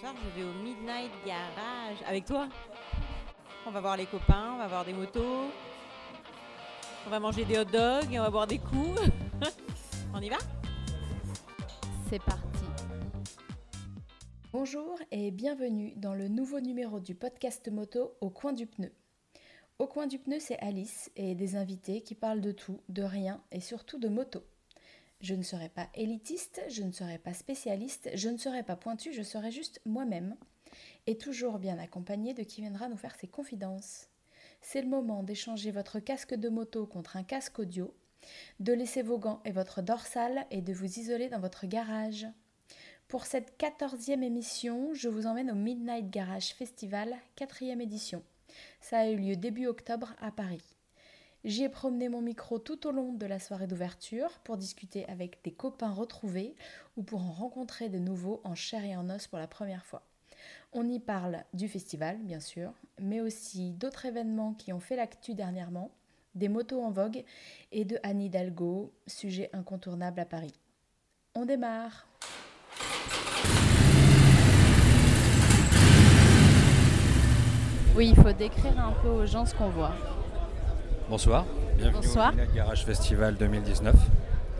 Soir, je vais au Midnight Garage avec toi. On va voir les copains, on va voir des motos, on va manger des hot dogs et on va boire des coups. on y va? C'est parti. Bonjour et bienvenue dans le nouveau numéro du podcast moto Au coin du pneu. Au coin du pneu, c'est Alice et des invités qui parlent de tout, de rien et surtout de moto. Je ne serai pas élitiste, je ne serai pas spécialiste, je ne serai pas pointu, je serai juste moi-même. Et toujours bien accompagné de qui viendra nous faire ses confidences. C'est le moment d'échanger votre casque de moto contre un casque audio, de laisser vos gants et votre dorsale et de vous isoler dans votre garage. Pour cette quatorzième émission, je vous emmène au Midnight Garage Festival, quatrième édition. Ça a eu lieu début octobre à Paris. J'y ai promené mon micro tout au long de la soirée d'ouverture pour discuter avec des copains retrouvés ou pour en rencontrer de nouveaux en chair et en os pour la première fois. On y parle du festival, bien sûr, mais aussi d'autres événements qui ont fait l'actu dernièrement, des motos en vogue et de Anne Hidalgo, sujet incontournable à Paris. On démarre Oui, il faut décrire un peu aux gens ce qu'on voit. Bonsoir, bienvenue Bonsoir. au Midnight Garage Festival 2019.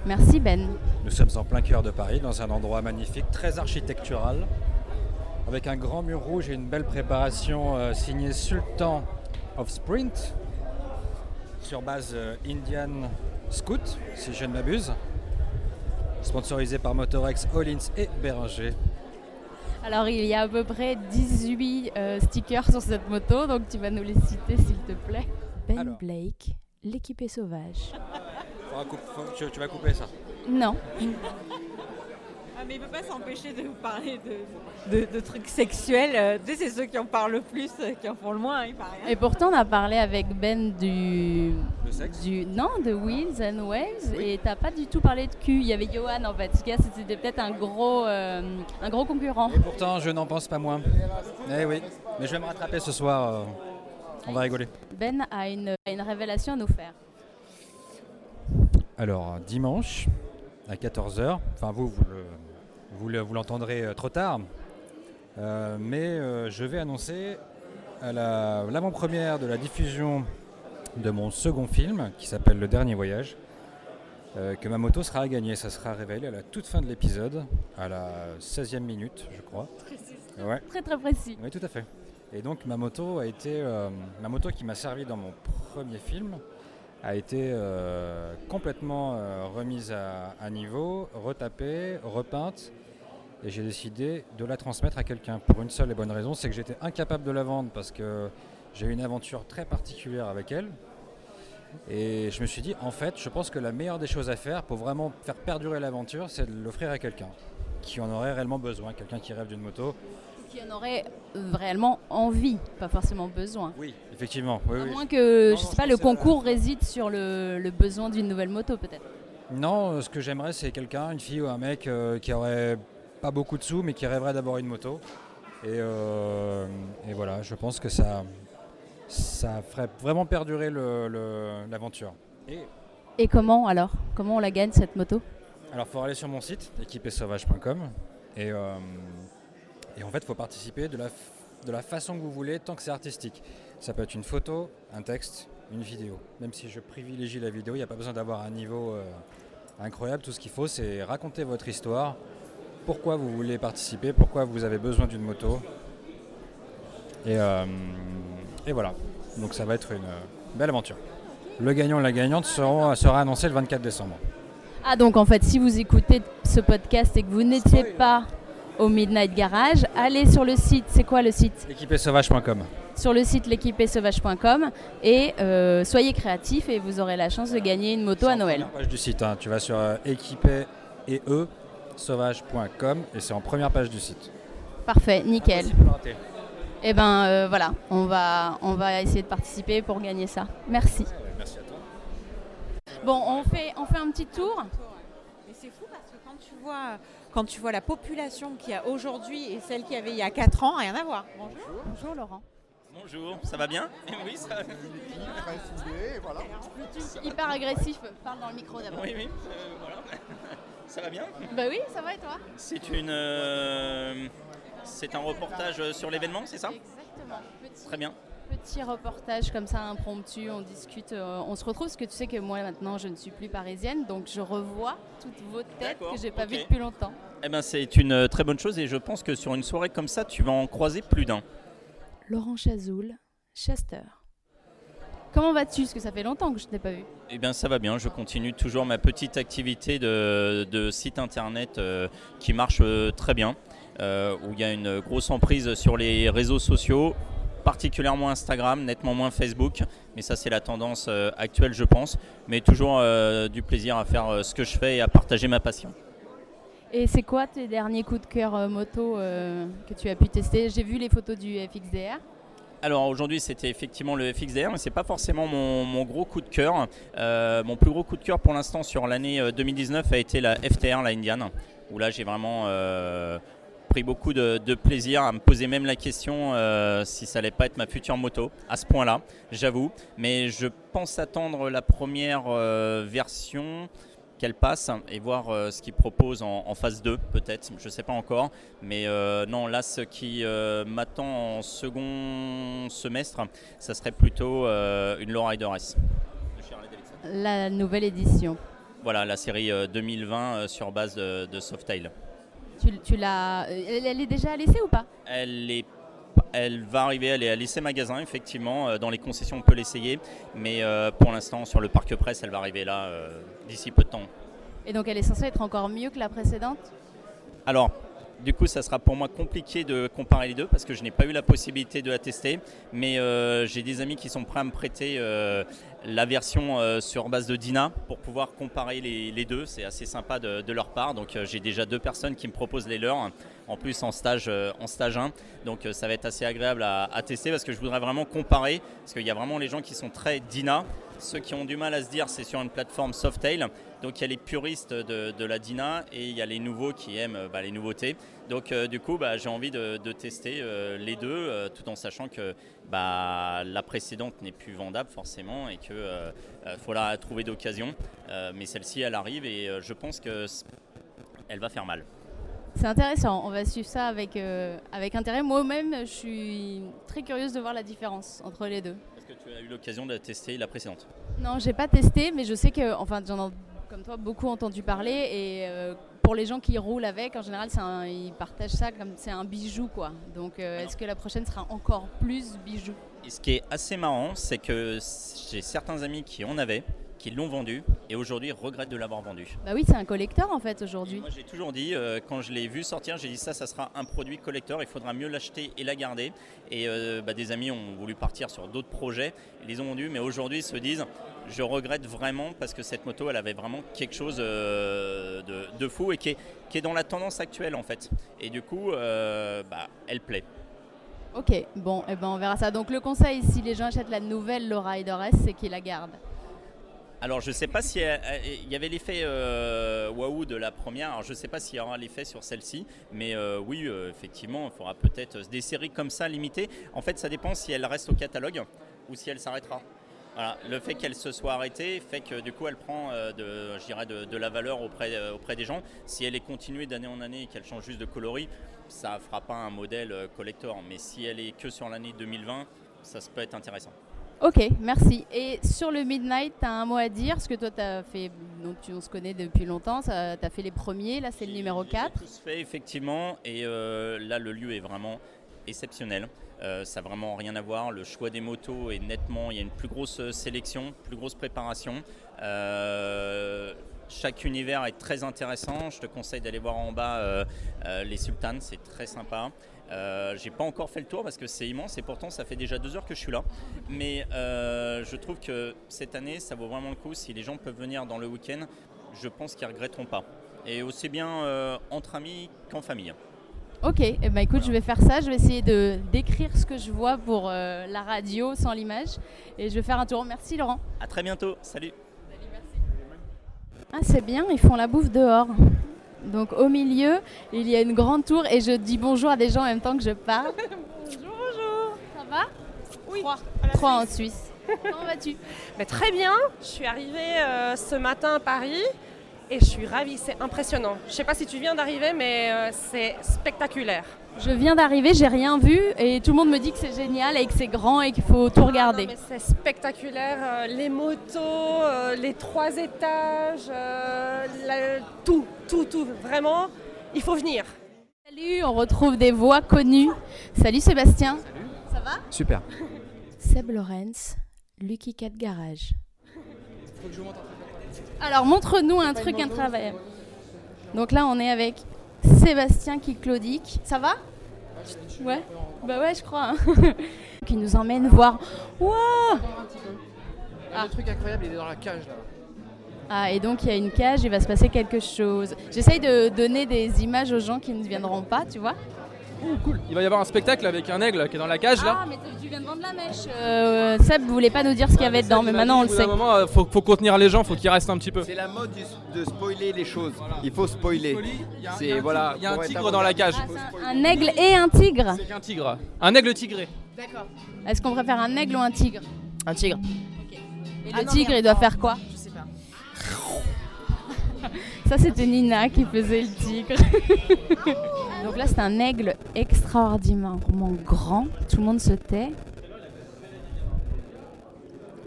Merci Ben. Nous sommes en plein cœur de Paris, dans un endroit magnifique, très architectural, avec un grand mur rouge et une belle préparation euh, signée Sultan of Sprint, sur base euh, Indian Scoot, si je ne m'abuse, sponsorisé par Motorex, Hollins et Beringer. Alors il y a à peu près 18 euh, stickers sur cette moto, donc tu vas nous les citer s'il te plaît. Ben Alors. Blake, l'équipé sauvage. Faudra coup- faut- tu, tu vas couper ça. Non. Ah, mais il peut pas s'empêcher de vous parler de, de- de trucs sexuels. Euh, Tu sais, c'est ceux qui en parlent le plus, euh, qui en font le moins, hein, il paraît. Et pourtant on a parlé avec Ben du... Le sexe du non, de Wheels and Waves Oui. et t'as pas du tout parlé de cul. Il y avait Johan en fait. C'était peut-être un gros, euh, un gros concurrent. Et pourtant, je n'en pense pas moins. Eh oui, mais je vais me rattraper ce soir, euh, on va rigoler. Ben a une, révélation à nous faire. Alors, dimanche, à 14h, enfin vous, vous le- vous le- vous l'entendrez euh, trop tard, euh, mais euh, je vais annoncer à la- l'avant-première de la diffusion de mon second film, qui s'appelle Le Dernier Voyage, euh, que ma moto sera à gagner. Ça sera révélé à la toute fin de l'épisode, à la 16e minute, je crois. Ouais. Très très précis. Oui, tout à fait. Et donc ma moto a été, euh, ma qui m'a servi dans mon premier film, a été euh, complètement euh, remise à, à niveau, retapée, repeinte, et j'ai décidé de la transmettre à quelqu'un pour une seule et bonne raison, c'est que j'étais incapable de la vendre parce que j'ai eu une aventure très particulière avec elle. Et je me suis dit, en fait, je pense que la meilleure des choses à faire pour vraiment faire perdurer l'aventure, c'est de l'offrir à quelqu'un qui en aurait réellement besoin, quelqu'un qui rêve d'une moto. Qui en aurait réellement envie, pas forcément besoin. Oui, effectivement. Oui, À oui. moins que, Non, je non, sais je pas, le la- concours réside sur le, le besoin d'une nouvelle moto peut-être. Non, euh, ce que j'aimerais, c'est quelqu'un, une fille ou un mec euh, qui aurait pas beaucoup de sous, mais qui rêverait d'avoir une moto. Et, euh, et voilà, je pense que ça, ça ferait vraiment perdurer l'aventure. Et Et comment alors? Comment on la gagne cette moto? Alors, il faut aller sur mon site, équipesauvage.com, et, euh, et en fait, il faut participer de la, de la façon que vous voulez, tant que c'est artistique. Ça peut être une photo, un texte, une vidéo. Même si je privilégie la vidéo, il n'y a pas besoin d'avoir un niveau euh, incroyable. Tout ce qu'il faut, c'est raconter votre histoire, pourquoi vous voulez participer, pourquoi vous avez besoin d'une moto. Et, euh, et voilà. Donc, ça va être une euh, belle aventure. Le gagnant et la gagnante seront, sera annoncé le 24 décembre. Ah donc en fait, si vous écoutez ce podcast et que vous n'étiez pas au Midnight Garage, allez sur le site, c'est quoi le site Équipesauvage.com. Sur le site l'équipesauvage.com et euh, soyez créatifs et vous aurez la chance de gagner une moto à Noël. page du site. hein. Tu vas sur euh, équipé et e sauvage.com et c'est en première page du site. Parfait, nickel. Et ben euh, voilà, on va, on va essayer de participer pour gagner ça. Merci. Merci à toi. Bon, on fait, on fait un petit tour. Mais c'est fou parce que quand tu vois, quand tu vois la population qu'il y a aujourd'hui et celle qu'il y avait il y a 4 ans, rien à voir. Bonjour. Bonjour Laurent. Bonjour, ça va bien? Oui, ça Hyper agressif, parle dans le micro d'abord. Oui, oui, euh, voilà. Ça va bien? Bah oui, ça va et toi? C'est une, euh, C'est un reportage sur l'événement, c'est ça? Exactement. Petit, Très bien. Petit reportage comme ça, impromptu, on discute, euh, on se retrouve, parce que tu sais que moi maintenant je ne suis plus parisienne, donc je revois toutes vos têtes que j'ai pas vues depuis longtemps. Eh ben, c'est une euh, très bonne chose et je pense que sur une soirée comme ça, tu vas en croiser plus d'un. Laurent Chazoul, Chester. Comment vas-tu? Parce que ça fait longtemps que je ne t'ai pas vu. Eh bien, ça va bien. Je continue toujours ma petite activité de, de site internet euh, qui marche euh, très bien, euh, où il y a une grosse emprise sur les réseaux sociaux, particulièrement Instagram, nettement moins Facebook. Mais ça, c'est la tendance euh, actuelle, je pense. Mais toujours euh, du plaisir à faire euh, ce que je fais et à partager ma passion. Et c'est quoi tes derniers coups de cœur moto que tu as pu tester? J'ai vu les photos du FXDR. Alors aujourd'hui c'était effectivement le FXDR, mais c'est pas forcément mon, mon gros coup de cœur. Euh, mon plus gros coup de cœur pour l'instant sur l'année euh, 2019 a été la FTR, la Indian, où là j'ai vraiment euh, pris beaucoup de, de plaisir à me poser même la question euh, si ça allait pas être ma future moto à ce point-là, j'avoue. Mais je pense attendre la première euh, version qu'elle passe et voir euh, ce qu'ils proposent en, en phase 2 peut-être, je sais pas encore. Mais euh, non, là ce qui euh, m'attend en second semestre, ça serait plutôt une Lowrider S. La nouvelle édition. Voilà, la série euh, 2020 euh, sur base de, de Softail. Tu, tu l'as. euh, Elle, elle est déjà à l'essai ou pas? Elle est elle va arriver, elle est à l'essai magasin, effectivement. Euh, Dans les concessions, on peut l'essayer. Mais euh, pour l'instant, sur le parc presse, elle va arriver là euh, d'ici peu de temps. Et donc elle est censée être encore mieux que la précédente? Alors, du coup, ça sera pour moi compliqué de comparer les deux parce que je n'ai pas eu la possibilité de la tester. Mais euh, j'ai des amis qui sont prêts à me prêter euh, la version euh, sur base de Dina pour pouvoir comparer les, deux. C'est assez sympa de, leur part. Donc, j'ai déjà deux personnes qui me proposent les leurs, en plus en stage, en stage 1. Donc, ça va être assez agréable à, à tester parce que je voudrais vraiment comparer. Parce qu'il y a vraiment les gens qui sont très Dina. Ceux qui ont du mal à se dire, c'est sur une plateforme Softail. Donc il y a les puristes de, la Dina et il y a les nouveaux qui aiment euh, bah, les nouveautés. Donc euh, du coup, bah, j'ai envie de, tester euh, les deux, tout en sachant que bah, la précédente n'est plus vendable forcément et qu'il faut la trouver d'occasion. Mais celle-ci, elle arrive et je pense que c- elle va faire mal. C'est intéressant, on va suivre ça avec, avec intérêt. Moi-même, je suis très curieuse de voir la différence entre les deux. Que tu as eu l'occasion de tester la précédente Non, j'ai pas testé, mais je sais que, enfin, j'en ai comme toi beaucoup entendu parler. Et euh, pour les gens qui roulent avec, en général, un- ils partagent ça comme c'est un bijou, quoi. Donc, euh, est-ce que la prochaine sera encore plus bijou? Et ce qui est assez marrant, c'est que j'ai certains amis qui en avaient, qui l'ont vendu et aujourd'hui regrettent de l'avoir vendu. Bah oui, c'est un collector en fait aujourd'hui. Moi j'ai toujours dit, euh, quand je l'ai vu sortir, j'ai dit ça, ça sera un produit collector, il faudra mieux l'acheter et la garder. Et euh, bah, des amis ont voulu partir sur d'autres projets, ils les ont vendus, mais aujourd'hui ils se disent, je regrette vraiment parce que cette moto, elle avait vraiment quelque chose euh, de, de fou et qui est, qui est dans la tendance actuelle en fait. Et du coup, bah, elle plaît. Ok, bon, et ben on verra ça. Donc le conseil, si les gens achètent la nouvelle Lowrider S, c'est qu'ils la gardent. Alors je sais pas si elle- elle- il y avait l'effet euh, waouh de la première. Alors je sais pas s'il y aura l'effet sur celle-ci, mais euh, oui euh, effectivement il faudra peut-être des séries comme ça limitées. En fait ça dépend si elle reste au catalogue ou si elle s'arrêtera. Le fait qu'elle se soit arrêtée fait que du coup elle prend euh, de, je dirais de, la valeur auprès, euh, auprès des gens. Si elle est continuée d'année en année et qu'elle change juste de coloris, ça fera pas un modèle euh, collector. Mais si elle est que sur l'année 2020, ça peut être intéressant. Ok, merci. Et sur le Midnight, tu as un mot à dire? Parce que toi, tu as fait, donc tu, on se connaît depuis longtemps, tu as fait les premiers, là c'est le numéro j'ai 4. tous fait effectivement et euh, là le lieu est vraiment exceptionnel. Euh, ça n'a vraiment rien à voir. Le choix des motos est nettement, il y a une plus grosse sélection, plus grosse préparation. Euh, chaque univers est très intéressant. Je te conseille d'aller voir en bas euh, euh, les Sultans, c'est très sympa. Euh, j'ai pas encore fait le tour parce que c'est immense et pourtant ça fait déjà deux heures que je suis là. Mais euh, je trouve que cette année ça vaut vraiment le coup. Si les gens peuvent venir dans le week-end, je pense qu'ils regretteront pas. Et aussi bien euh, entre amis qu'en famille. Ok, eh ben, écoute, je vais faire ça. Je vais essayer de décrire ce que je vois pour la radio sans l'image. Et je vais faire un tour. Merci Laurent. À très bientôt. Salut. Ah, c'est bien, ils font la bouffe dehors. Donc au milieu, il y a une grande tour et je dis bonjour à des gens en même temps que je parle. Bonjour, bonjour. Ça va Oui. Trois. en Suisse. Comment vas-tu? Mais Très bien. Je suis arrivée euh, ce matin à Paris et je suis ravie, c'est impressionnant. Je sais pas si tu viens d'arriver, mais euh, c'est spectaculaire. Je viens d'arriver, j'ai rien vu et tout le monde me dit que c'est génial et que c'est grand et qu'il faut tout regarder. Ah mais c'est spectaculaire, euh, les motos, euh, les trois étages, la- tout, tout, tout, vraiment, il faut venir. Salut, on retrouve des voix connues. Salut Sébastien. Ça va? Super. Seb Lorenz, Lucky Cat Garage. Alors montre-nous un truc incroyable. Donc là on est avec Sébastien qui claudique. Ça va? Ouais. Bah ouais je crois. hein. qui nous emmène voir. Waouh Ah. Le truc incroyable, il est dans la cage là. Ah et donc il y a une cage, il va se passer quelque chose. J'essaye de donner des images aux gens qui ne viendront pas, tu vois. Ouh, cool. Il va y avoir un spectacle avec un aigle qui est dans la cage là. Ah mais tu viens de vendre la mèche. Euh, Seb voulait pas nous dire ce qu'il y avait dedans, mais maintenant on le sait. d'un moment, euh, faut, faut contenir les gens, faut qu'ils restent un petit peu. C'est la mode du- de spoiler les choses. Il faut spoiler. Il y a un- C'est il y a un voilà. tigre- il y a un pour être tigre dans la cage. Ah, c'est un, un aigle et un tigre. C'est qu'un tigre. Un aigle tigré. D'accord. Est-ce qu'on préfère un aigle ou un tigre? Un tigre. Et le tigre, il doit faire quoi? Je sais pas. Ça, c'était Nina qui faisait le tigre. Donc là, c'est un aigle extraordinairement grand. Tout le monde se tait.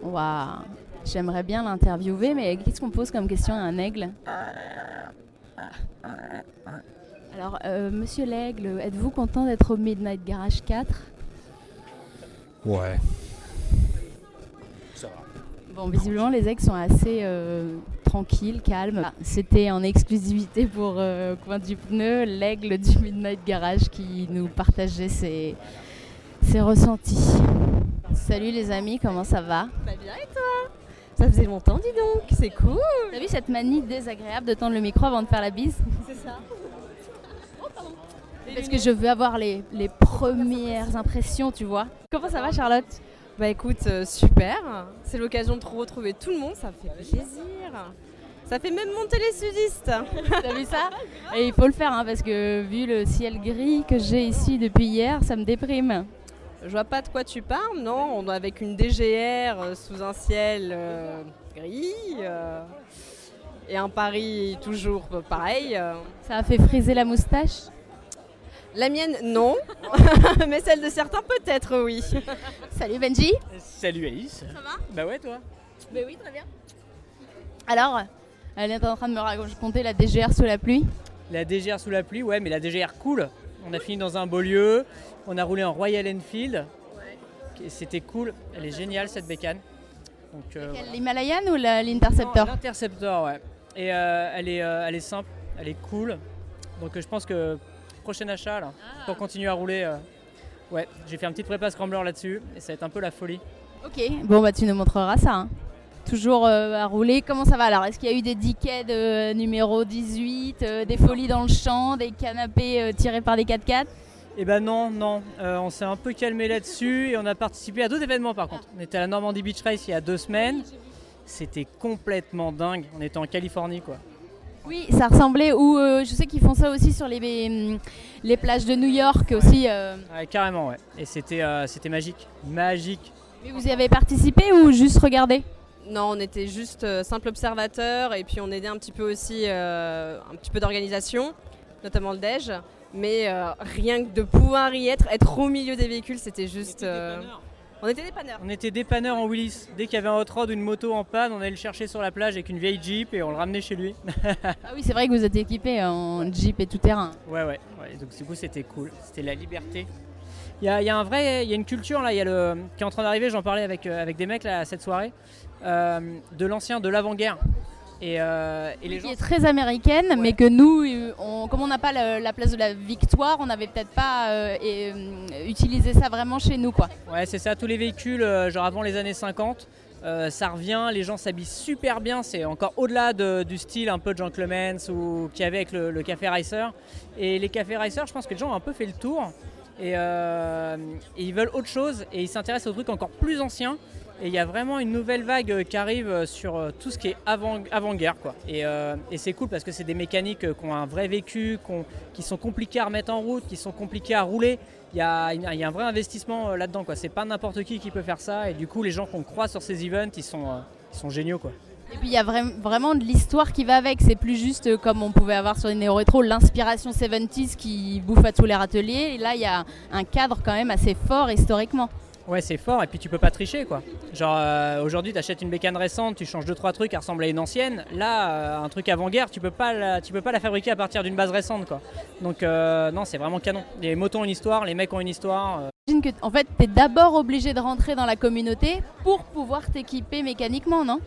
Waouh. J'aimerais bien l'interviewer, mais qu'est-ce qu'on pose comme question à un aigle? Alors, euh, monsieur l'aigle, êtes-vous content d'être au Midnight Garage 4 Ouais. Bon, visiblement, les aigles sont assez euh, tranquilles, calmes. Ah, C'était en exclusivité pour euh, Coin du Pneu, l'aigle du Midnight Garage qui nous partageait ses, ses ressentis. Salut les amis, comment ça va? Bah bien et toi? Ça faisait longtemps, dis donc. C'est cool. T'as vu cette manie désagréable de tendre le micro avant de faire la bise? C'est ça. Parce que je veux avoir les, les premières impressions, tu vois. Comment ça va Charlotte? Bah écoute, euh, super. C'est l'occasion de retrouver tout le monde. Ça fait plaisir. Ça fait même monter les sudistes. T'as vu ça? Et il faut le faire hein, parce que vu le ciel gris que j'ai ici depuis hier, ça me déprime. Je vois pas de quoi tu parles, non? On est avec une DGR euh, sous un ciel euh, gris. euh, et un Paris toujours pareil. Ça a fait friser la moustache? La mienne, non. Mais celle de certains, peut-être, oui. Salut Benji Salut Alice. Ça va? Bah ouais toi Ben oui, très bien. Alors, elle est en train de me raconter la DGR sous la pluie. La DGR sous la pluie, ouais mais la DGR cool. On a fini dans un beau lieu, on a roulé en Royal Enfield. Et C'était cool, elle est géniale cette bécane. Donc, euh, voilà. L'Himalayan ou l'Interceptor L'Interceptor, ouais. Et euh, elle, est, euh, elle est simple, elle est cool. Donc je pense que prochain achat là, pour continuer à rouler. euh, ouais, j'ai fait un petit prépa scrambler là-dessus et ça va être un peu la folie. Ok, bon bah tu nous montreras ça. hein. Toujours euh, à rouler, comment ça va alors Est-ce qu'il y a eu des dickets de numéro 18, euh, des folies dans le champ, des canapés euh, tirés par des 4x4 Eh ben non, non, Euh, on s'est un peu calmé là-dessus et on a participé à deux événements par contre. On était à la Normandie Beach Race il y a deux semaines. C'était complètement dingue. On était en Californie quoi. Oui, ça ressemblait, ou euh, je sais qu'ils font ça aussi sur les, hum, les plages de New York aussi. euh. Ouais, carrément, ouais. Et c'était euh, c'était magique. Magique. Mais vous y avez participé ou juste regardé? Non, on était juste euh, simple observateur et puis on aidait un petit peu aussi euh, un petit peu d'organisation, notamment le DEJ. Mais euh, rien que de pouvoir y être, être au milieu des véhicules, c'était juste. euh, On était dépanneurs. On était dépanneurs en Willis. Dès qu'il y avait un hot rod ou une moto en panne, on allait le chercher sur la plage avec une vieille Jeep et on le ramenait chez lui. Ah oui, c'est vrai que vous êtes équipé en Jeep et tout terrain. Ouais, ouais, ouais. Donc du coup, c'était cool. C'était la liberté. Il y a, il y a un vrai, il y a une culture là, il y a le, qui est en train d'arriver. J'en parlais avec, euh, avec des mecs là à cette soirée, euh, de l'ancien, de l'avant-guerre. Et, euh, et les qui est très américaine, mais que nous, euh, on- comme on n'a pas la place de la victoire, on n'avait peut-être pas euh, et, euh, utilisé ça vraiment chez nous, quoi. Ouais, c'est ça. Tous les véhicules, genre avant les années 50, euh, ça revient. Les gens s'habillent super bien. C'est encore au-delà de- du style un peu de Jean Clements ou qu'il y avait avec le, le café racer. Et les cafés racer, je pense que les gens ont un peu fait le tour. Et, et ils veulent autre chose et ils s'intéressent aux trucs encore plus anciens. Et il y a vraiment une nouvelle vague euh, qui arrive euh, sur euh, tout ce qui est avant- avant-guerre. Et, c'est cool parce que c'est des mécaniques qui ont un vrai vécu, qui, ont- qui sont compliquées à remettre en route, qui sont compliquées à rouler. Il y a, y a un vrai investissement là-dedans. quoi. C'est pas n'importe qui qui peut faire ça. Et du coup, les gens qu'on croise sur ces events, ils sont, ils sont géniaux. Quoi. Et puis il y a vra- vraiment de l'histoire qui va avec. C'est plus juste comme on pouvait avoir sur les néo-rétro, l'inspiration 70s qui bouffe à tous les râteliers. Et là, il y a un cadre quand même assez fort historiquement. Ouais, c'est fort et puis tu peux pas tricher quoi. Genre euh, aujourd'hui, tu achètes une bécane récente, tu changes deux trois trucs, elle ressemble à une ancienne. Là, euh, un truc avant-guerre, tu peux pas la, tu peux pas la fabriquer à partir d'une base récente quoi. Donc euh, non, c'est vraiment canon. Les motos ont une histoire, les mecs ont une histoire. J'imagine que en fait, tu es d'abord obligé de rentrer dans la communauté pour pouvoir t'équiper mécaniquement, non?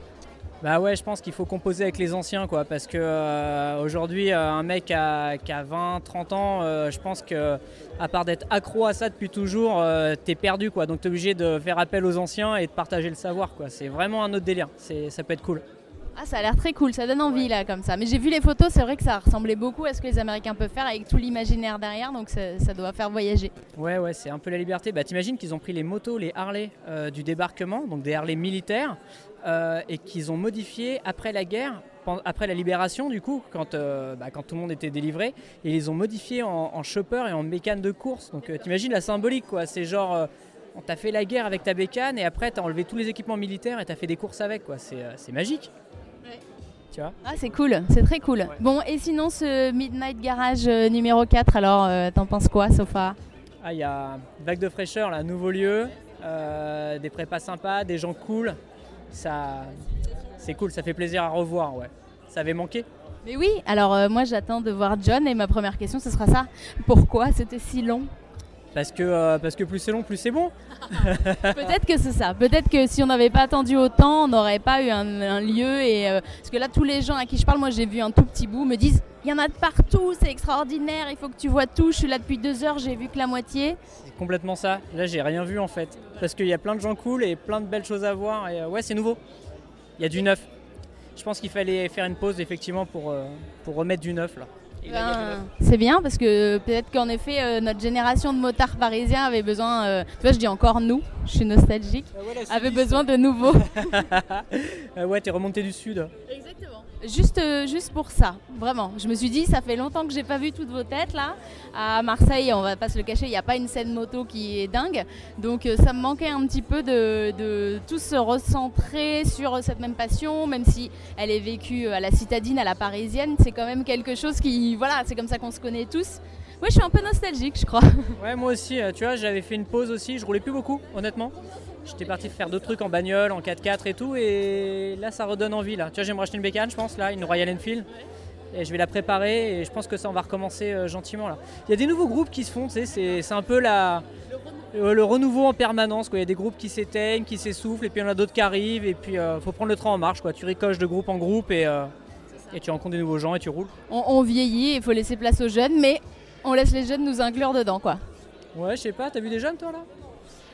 Bah ouais, je pense qu'il faut composer avec les anciens quoi, parce que euh, aujourd'hui, euh, un mec qui a 20, 30 ans, euh, je pense que à part d'être accro à ça depuis toujours, euh, t'es perdu quoi. Donc t'es obligé de faire appel aux anciens et de partager le savoir quoi. C'est vraiment un autre délire. C'est, ça peut être cool. Ah, ça a l'air très cool, ça donne envie là comme ça. Mais j'ai vu les photos, c'est vrai que ça ressemblait beaucoup à ce que les Américains peuvent faire avec tout l'imaginaire derrière, donc ça, ça doit faire voyager. Ouais, ouais, c'est un peu la liberté. Bah, t'imagines qu'ils ont pris les motos, les Harley euh, du débarquement, donc des Harley militaires, euh, et qu'ils ont modifié après la guerre, après la libération, du coup, quand, euh, bah, quand tout le monde était délivré, et ils les ont modifiés en, en chopper et en bécane de course. Donc, euh, t'imagines la symbolique, quoi. C'est genre, euh, on t'a fait la guerre avec ta bécane, et après, t'as enlevé tous les équipements militaires et t'as fait des courses avec, quoi. C'est, euh, magique. Tu vois? Ah, c'est cool, c'est très cool. Bon, et sinon, ce Midnight Garage euh, numéro 4, alors euh, t'en penses quoi, Sofa Ah, il y a vague de fraîcheur, là, nouveau lieu, euh, des prépas sympas, des gens cool. Ça, c'est cool, ça fait plaisir à revoir, ouais. Ça avait manqué. Mais oui, alors euh, moi j'attends de voir John et ma première question ce sera ça. Pourquoi c'était si long? Parce que, euh, parce que plus c'est long, plus c'est bon. Peut-être que c'est ça. Peut-être que si on n'avait pas attendu autant, on n'aurait pas eu un, un lieu. Et, euh, parce que là, tous les gens à qui je parle, moi j'ai vu un tout petit bout, me disent il y en a de partout, c'est extraordinaire, il faut que tu vois tout. Je suis là depuis deux heures, j'ai vu que la moitié. C'est complètement ça. Là, j'ai rien vu en fait. Parce qu'il y a plein de gens cool et plein de belles choses à voir. Et euh, ouais, c'est nouveau. Il y a du neuf. Je pense qu'il fallait faire une pause effectivement pour, euh, pour remettre du neuf là. Ben, c'est bien parce que peut-être qu'en effet, euh, notre génération de motards parisiens avait besoin, euh, tu vois, je dis encore nous, je suis nostalgique, avait besoin de nouveau. Euh, ouais, t'es remonté du sud. Exactement. Juste, euh, juste pour ça, vraiment. Je me suis dit, ça fait longtemps que j'ai pas vu toutes vos têtes là. À Marseille, on va pas se le cacher, il n'y a pas une scène moto qui est dingue. Donc euh, ça me manquait un petit peu de, de tous se recentrer sur cette même passion, même si elle est vécue à la citadine, à la parisienne. C'est quand même quelque chose qui, voilà, c'est comme ça qu'on se connaît tous. Ouais, je suis un peu nostalgique, je crois. Ouais, moi aussi, euh, tu vois, j'avais fait une pause aussi, je roulais plus beaucoup, honnêtement. J'étais parti faire d'autres trucs en bagnole, en 4x4 et tout, et là, ça redonne envie, là. Tu vois, j'aimerais acheter une bécane, je pense, là, une Royal Enfield. Et je vais la préparer, et je pense que ça, on va recommencer euh, gentiment, là. Il y a des nouveaux groupes qui se font, tu sais, c'est- c'est un peu la... euh, le renouveau en permanence, quoi. Il y a des groupes qui s'éteignent, qui s'essoufflent, et puis il y en a d'autres qui arrivent, et puis euh, faut prendre le train en marche, quoi. Tu ricoches de groupe en groupe, et, euh, et tu rencontres des nouveaux gens, et tu roules. On, on vieillit, il faut laisser place aux jeunes, mais on laisse les jeunes nous inclure dedans, quoi. Ouais, je sais pas, t'as vu des jeunes, toi, là?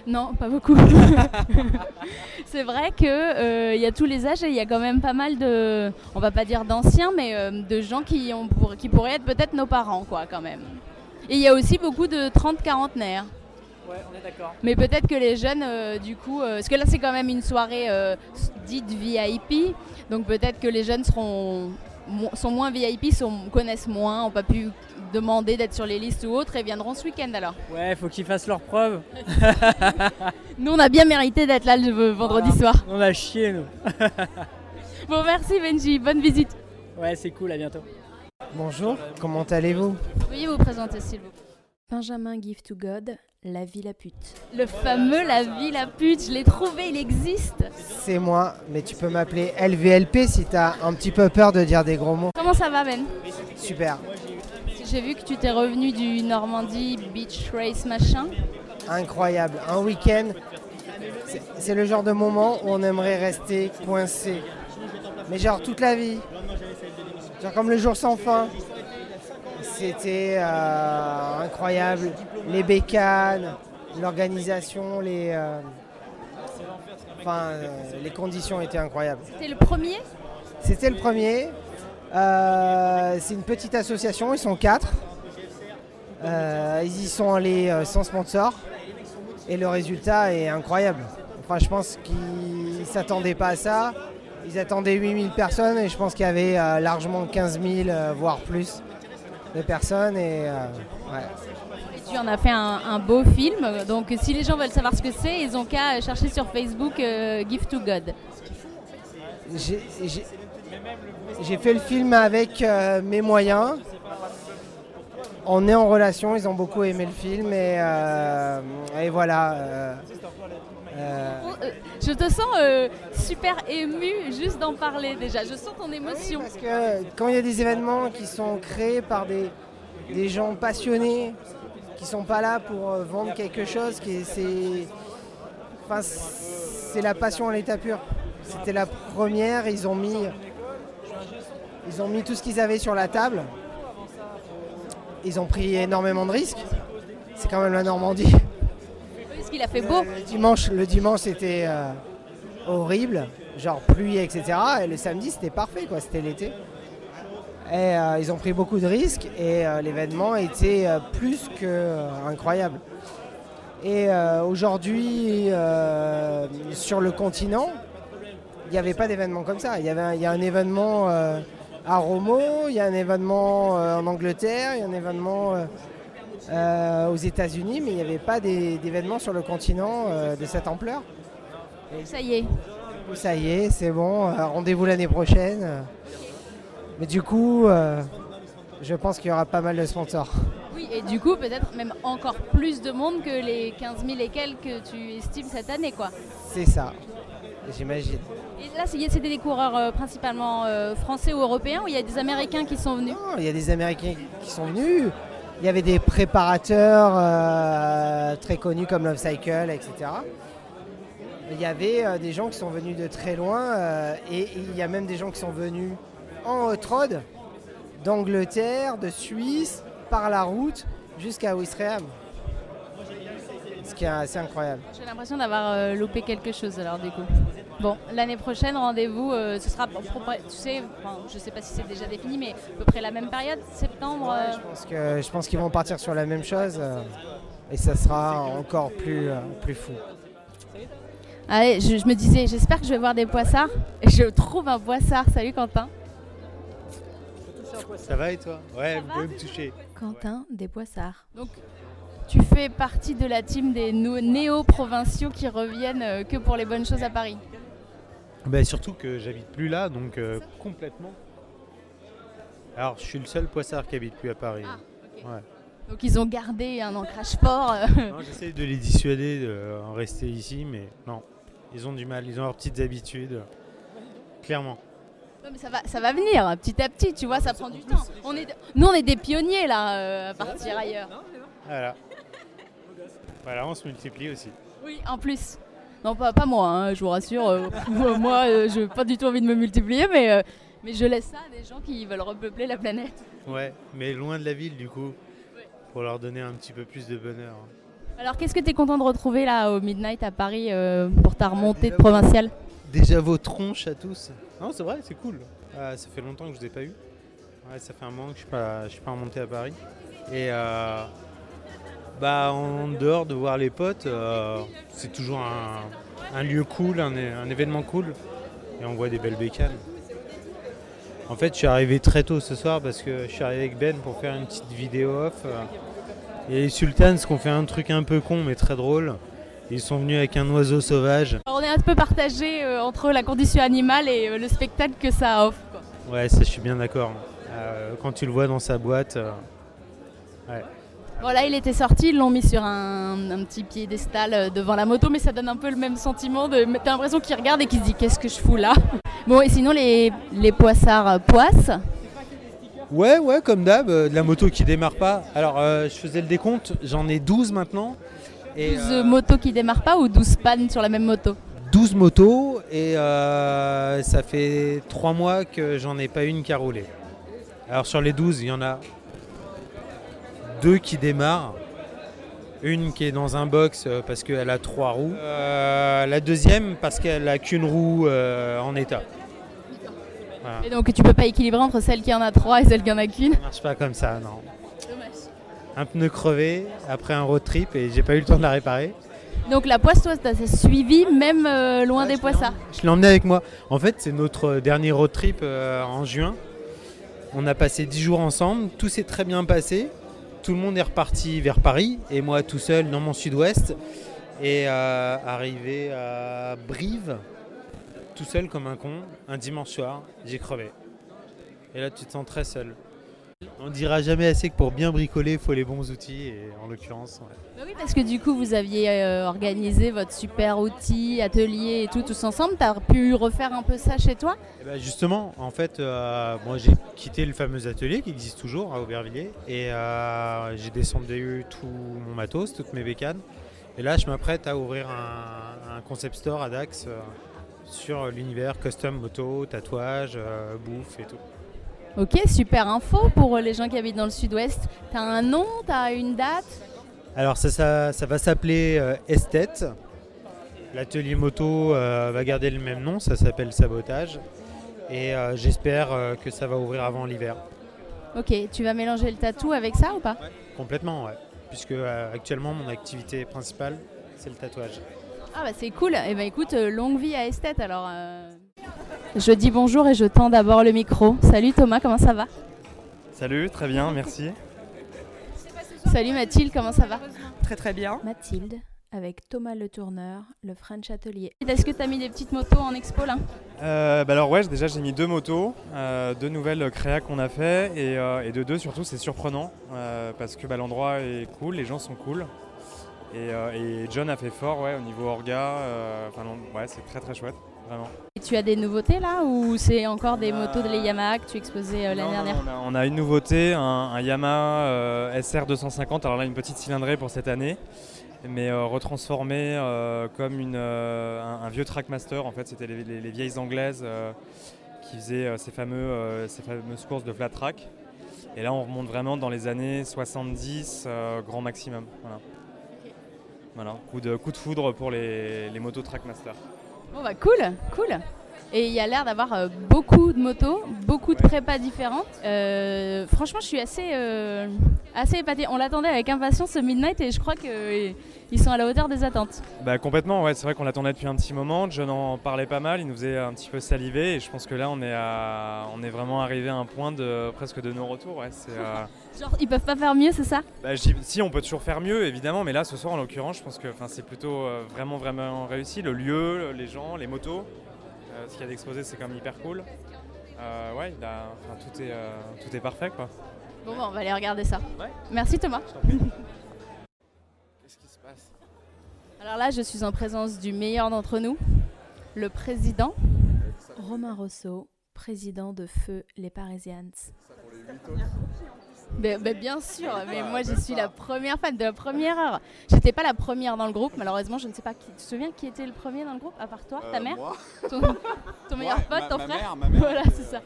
Non, pas beaucoup. c'est vrai qu'il il y a tous les âges et il y a quand même pas mal de, on va pas dire d'anciens, mais euh, de gens qui, ont pour- qui pourraient être peut-être nos parents, quoi, quand même. Et il y a aussi beaucoup de 30-quarantenaires. Ouais, on est d'accord. Mais peut-être que les jeunes, euh, du coup, euh, parce que là c'est quand même une soirée euh, dite VIP, donc peut-être que les jeunes seront, mo- sont moins VIP, sont, connaissent moins, n'ont pas pu demander d'être sur les listes ou autres et viendront ce week-end alors. Ouais, faut qu'ils fassent leurs preuves. Nous on a bien mérité d'être là le vendredi soir. On a chié, nous. Bon merci Benji, bonne visite. Ouais, c'est cool, à bientôt. Bonjour, comment allez-vous? Veuillez vous présenter s'il vous plaît. Benjamin Give to God, La Vie la pute. Le fameux La Vie la pute, je l'ai trouvé, il existe. C'est moi, mais tu peux m'appeler LVLP si t'as un petit peu peur de dire des gros mots. Comment ça va Ben? Super. J'ai vu que tu t'es revenu du Normandie Beach Race machin. Incroyable. Un week-end, c'est- le genre de moment où on aimerait rester coincé. Mais genre toute la vie. Genre comme le jour sans fin. C'était euh, incroyable. Les bécanes, l'organisation, les, euh, enfin, euh, les conditions étaient incroyables. C'était le premier? C'était le premier. Euh, c'est une petite association, ils sont quatre. Euh, ils y sont allés euh, sans sponsor. Et le résultat est incroyable. Enfin, je pense qu'ils ne s'attendaient pas à ça. Ils attendaient 8000 personnes et je pense qu'il y avait euh, largement 15 000, euh, voire plus, de personnes. Et, ouais. Et tu en as fait un, un beau film. Donc si les gens veulent savoir ce que c'est, ils ont qu'à chercher sur Facebook Give to God. J'ai fait le film avec euh, mes moyens. On est en relation, ils ont beaucoup aimé le film et, euh, et voilà. euh, je te sens super ému juste d'en parler déjà. Je sens ton émotion. Parce que quand il y a des événements qui sont créés par des, des gens passionnés, qui sont pas là pour vendre quelque chose, qui est- c'est enfin, c'est la passion à l'état pur. C'était la première, ils ont mis ils ont mis tout ce qu'ils avaient sur la table. Ils ont pris énormément de risques. C'est quand même la Normandie. Qu'il a fait beau. Le dimanche, le dimanche c'était euh, horrible, genre pluie, etc. Et le samedi c'était parfait, quoi. C'était l'été. Et euh, ils ont pris beaucoup de risques et euh, l'événement était euh, plus que euh, incroyable. Et euh, aujourd'hui, euh, sur le continent, il n'y avait pas d'événement comme ça. Il y, avait un, y a un événement euh, à Romo, il y a un événement euh, en Angleterre, il y a un événement euh, euh, aux États-Unis, mais il n'y avait pas d'événement sur le continent de cette ampleur. Ça y est. Ça y est, c'est bon, rendez-vous l'année prochaine. Mais du coup, je pense qu'il y aura pas mal de sponsors. Oui, et du coup, peut-être même encore plus de monde que les 15 000 et quelques que tu estimes cette année, quoi. C'est ça, j'imagine. Et là, c'est- c'était des coureurs euh, principalement euh, français ou européens ou il y a des Américains qui sont venus? Il y a des Américains qui sont venus. Il y avait des préparateurs euh, très connus comme Love Cycle, etc. Il y avait des gens qui sont venus de très loin et et il y a même des gens qui sont venus en road d'Angleterre, de Suisse, par la route jusqu'à Ouistreham. Ce qui est assez incroyable. J'ai l'impression d'avoir euh, loupé quelque chose alors du coup. Bon, l'année prochaine, rendez-vous, euh, ce sera, pour- pour- tu sais, enfin, je sais pas si c'est déjà défini, mais à peu près la même période, septembre. euh, que je pense qu'ils vont partir sur la même chose euh, et ça sera encore plus, euh, plus fou. Allez, je, je me disais, j'espère que je vais voir des poissards. Et je trouve un poissard. Salut Quentin. Ça va et toi? Ouais, vous pouvez me toucher. Quentin des poissards. Donc, tu fais partie de la team des néo-provinciaux qui reviennent euh, que pour les bonnes choses à Paris. Bah, surtout que j'habite plus là, donc euh, complètement. Alors, je suis le seul poissard qui habite plus à Paris. Ouais. Donc, ils ont gardé un ancrage fort. euh, J'essaie de les dissuader d'en rester ici, mais non. Ils ont du mal, ils ont leurs petites habitudes. Clairement. Non, mais ça va, ça va venir petit à petit, tu vois, ça prend du temps. On est, nous, on est des pionniers là, euh, à partir ailleurs. Voilà. Voilà, on se multiplie aussi. Oui, en plus. Non, pas, pas moi, hein, je vous rassure. euh, moi, euh, je n'ai pas du tout envie de me multiplier, mais, euh, mais je laisse ça à des gens qui veulent repeupler la planète. Ouais, mais loin de la ville du coup, pour leur donner un petit peu plus de bonheur. Alors, qu'est-ce que tu es content de retrouver là au Midnight à Paris euh, pour ta remontée de provinciale? Déjà vos tronches à tous. Non, c'est vrai, c'est cool. Euh, ça fait longtemps que je vous ai pas eu. Ouais, ça fait un moment que je suis pas, je suis pas remonté à Paris. Et euh, bah en dehors de voir les potes, euh, c'est toujours un, un lieu cool, un, événement cool. Et on voit des belles bécanes. En fait, je suis arrivé très tôt ce soir parce que je suis arrivé avec Ben pour faire une petite vidéo off. Et les Sultans qui ont fait un truc un peu con mais très drôle. Ils sont venus avec un oiseau sauvage. Alors, On est un peu partagé euh, entre la condition animale et euh, le spectacle que ça offre. quoi. Ouais, ça je suis bien d'accord. Euh, quand tu le vois dans sa boîte, ouais. Bon, là, il était sorti, ils l'ont mis sur un, un petit piédestal euh, devant la moto, mais ça donne un peu le même sentiment de. T'as l'impression qu'il regarde et qu'il se dit Qu'est-ce que je fous là? Bon, et sinon, les, les poissards euh, poissent. Ouais, ouais, comme d'hab, euh, de la moto qui démarre pas. Alors, euh, je faisais le décompte, j'en ai 12 maintenant. Et, 12 euh, motos qui démarrent pas ou 12 pannes sur la même moto? 12 motos et euh, ça fait 3 mois que j'en ai pas une qui a roulé. Alors sur les 12, il y en a deux qui démarrent. Une qui est dans un box euh, parce qu'elle a trois roues. Euh, la deuxième parce qu'elle a qu'une roue euh, en état. Voilà. Et donc, tu peux pas équilibrer entre celle qui en a 3 et celle qui en a qu'une Ça marche pas comme ça, non. Dommage. Un pneu crevé après un road trip et j'ai pas eu le temps de la réparer. Donc, la poisse, toi, t'as suivi même euh, loin des poissards Je l'ai emmené avec moi. En fait, c'est notre dernier road trip en juin. On a passé 10 jours ensemble, tout s'est très bien passé. Tout le monde est reparti vers Paris et moi tout seul dans mon sud-ouest. Et euh, arrivé à Brive, tout seul comme un con, un dimanche soir, j'ai crevé. Et là, tu te sens très seul. On dira jamais assez que pour bien bricoler, il faut les bons outils, et en l'occurrence, ouais. Bah oui, parce que du coup, vous aviez euh, organisé votre super outil, atelier et tout, tous ensemble. Tu as pu refaire un peu ça chez toi? Eh ben, justement, en fait, euh, moi j'ai quitté le fameux atelier qui existe toujours à Aubervilliers et euh, j'ai descendu tout mon matos, toutes mes bécanes. Et là, je m'apprête à ouvrir un, un concept store à Dax sur l'univers custom moto, tatouage, bouffe et tout. Ok, super info pour les gens qui habitent dans le sud-ouest. Tu as un nom, tu as une date? Alors ça, ça, ça va s'appeler euh, Esthète. L'atelier moto euh, va garder le même nom, ça s'appelle Sabotage. Et euh, j'espère euh, que ça va ouvrir avant l'hiver. Ok, tu vas mélanger le tatou avec ça ou pas? Complètement, ouais. Puisque euh, actuellement mon activité principale, c'est le tatouage. Ah bah c'est cool. Et bah écoute, euh, longue vie à Esthète alors. Je dis bonjour et je tends d'abord le micro. Salut Thomas, comment ça va? Salut, très bien, merci. Salut Mathilde, comment ça va? Très très bien. Mathilde, avec Thomas Le Tourneur, le French Atelier. Est-ce que tu as mis des petites motos en expo là? Euh, bah alors ouais, déjà j'ai mis deux motos, euh, deux nouvelles créas qu'on a fait et, euh, et de deux surtout c'est surprenant euh, parce que bah, l'endroit est cool, les gens sont cool et, euh, et John a fait fort ouais, au niveau orga, euh, enfin ouais c'est très très chouette, vraiment. Et tu as des nouveautés là ou c'est encore des motos de les Yamaha que tu exposais euh, l'année dernière on, a, on a une nouveauté, un, un Yamaha euh, SR 250, alors là une petite cylindrée pour cette année, mais euh, retransformé euh, comme une, euh, un, un vieux Trackmaster, en fait c'était les, les- les vieilles anglaises euh, qui faisaient euh, ces, fameux, euh, ces fameuses courses de flat track. Et là on remonte vraiment dans les années 70, euh, grand maximum. Voilà. Voilà, coup de, coup de foudre pour les, les motos Trackmaster. Bon bah cool, cool. Et il y a l'air d'avoir euh, beaucoup de motos, beaucoup de prépas différentes. Euh, franchement, je suis assez, euh, assez épatée. On l'attendait avec impatience ce Midnight et je crois qu'ils sont à la hauteur des attentes. Bah, complètement, ouais, c'est vrai qu'on l'attendait depuis un petit moment. John en parlait pas mal, il nous faisait un petit peu saliver et je pense que là on est, à- on est vraiment arrivé à un point de presque de non-retour. Ouais, c'est, euh, Genre, ils peuvent pas faire mieux, c'est ça bah, si on peut toujours faire mieux évidemment, mais là ce soir en l'occurrence, je pense que enfin, c'est plutôt euh, vraiment vraiment réussi. Le lieu, les gens, les motos, euh, ce qu'il y a d'exposé c'est quand même hyper cool. Euh, ouais, enfin, tout, est, euh, tout est parfait quoi. Bon, bah, on va aller regarder ça. Merci Thomas. Qu'est-ce qui se passe? Alors là, je suis en présence du meilleur d'entre nous, le président. Romain Rousseau, président de Feu les Parisians. Mais, mais bien sûr, mais Ah, moi je même suis pas. la première fan de la première heure. J'étais pas la première dans le groupe, malheureusement, je ne sais pas qui. Tu te souviens qui était le premier dans le groupe, à part toi, ta Euh, mère moi. Ton, ton meilleur Ouais, pote, ma- ton ma frère mère, ma mère Voilà, était, c'est ça.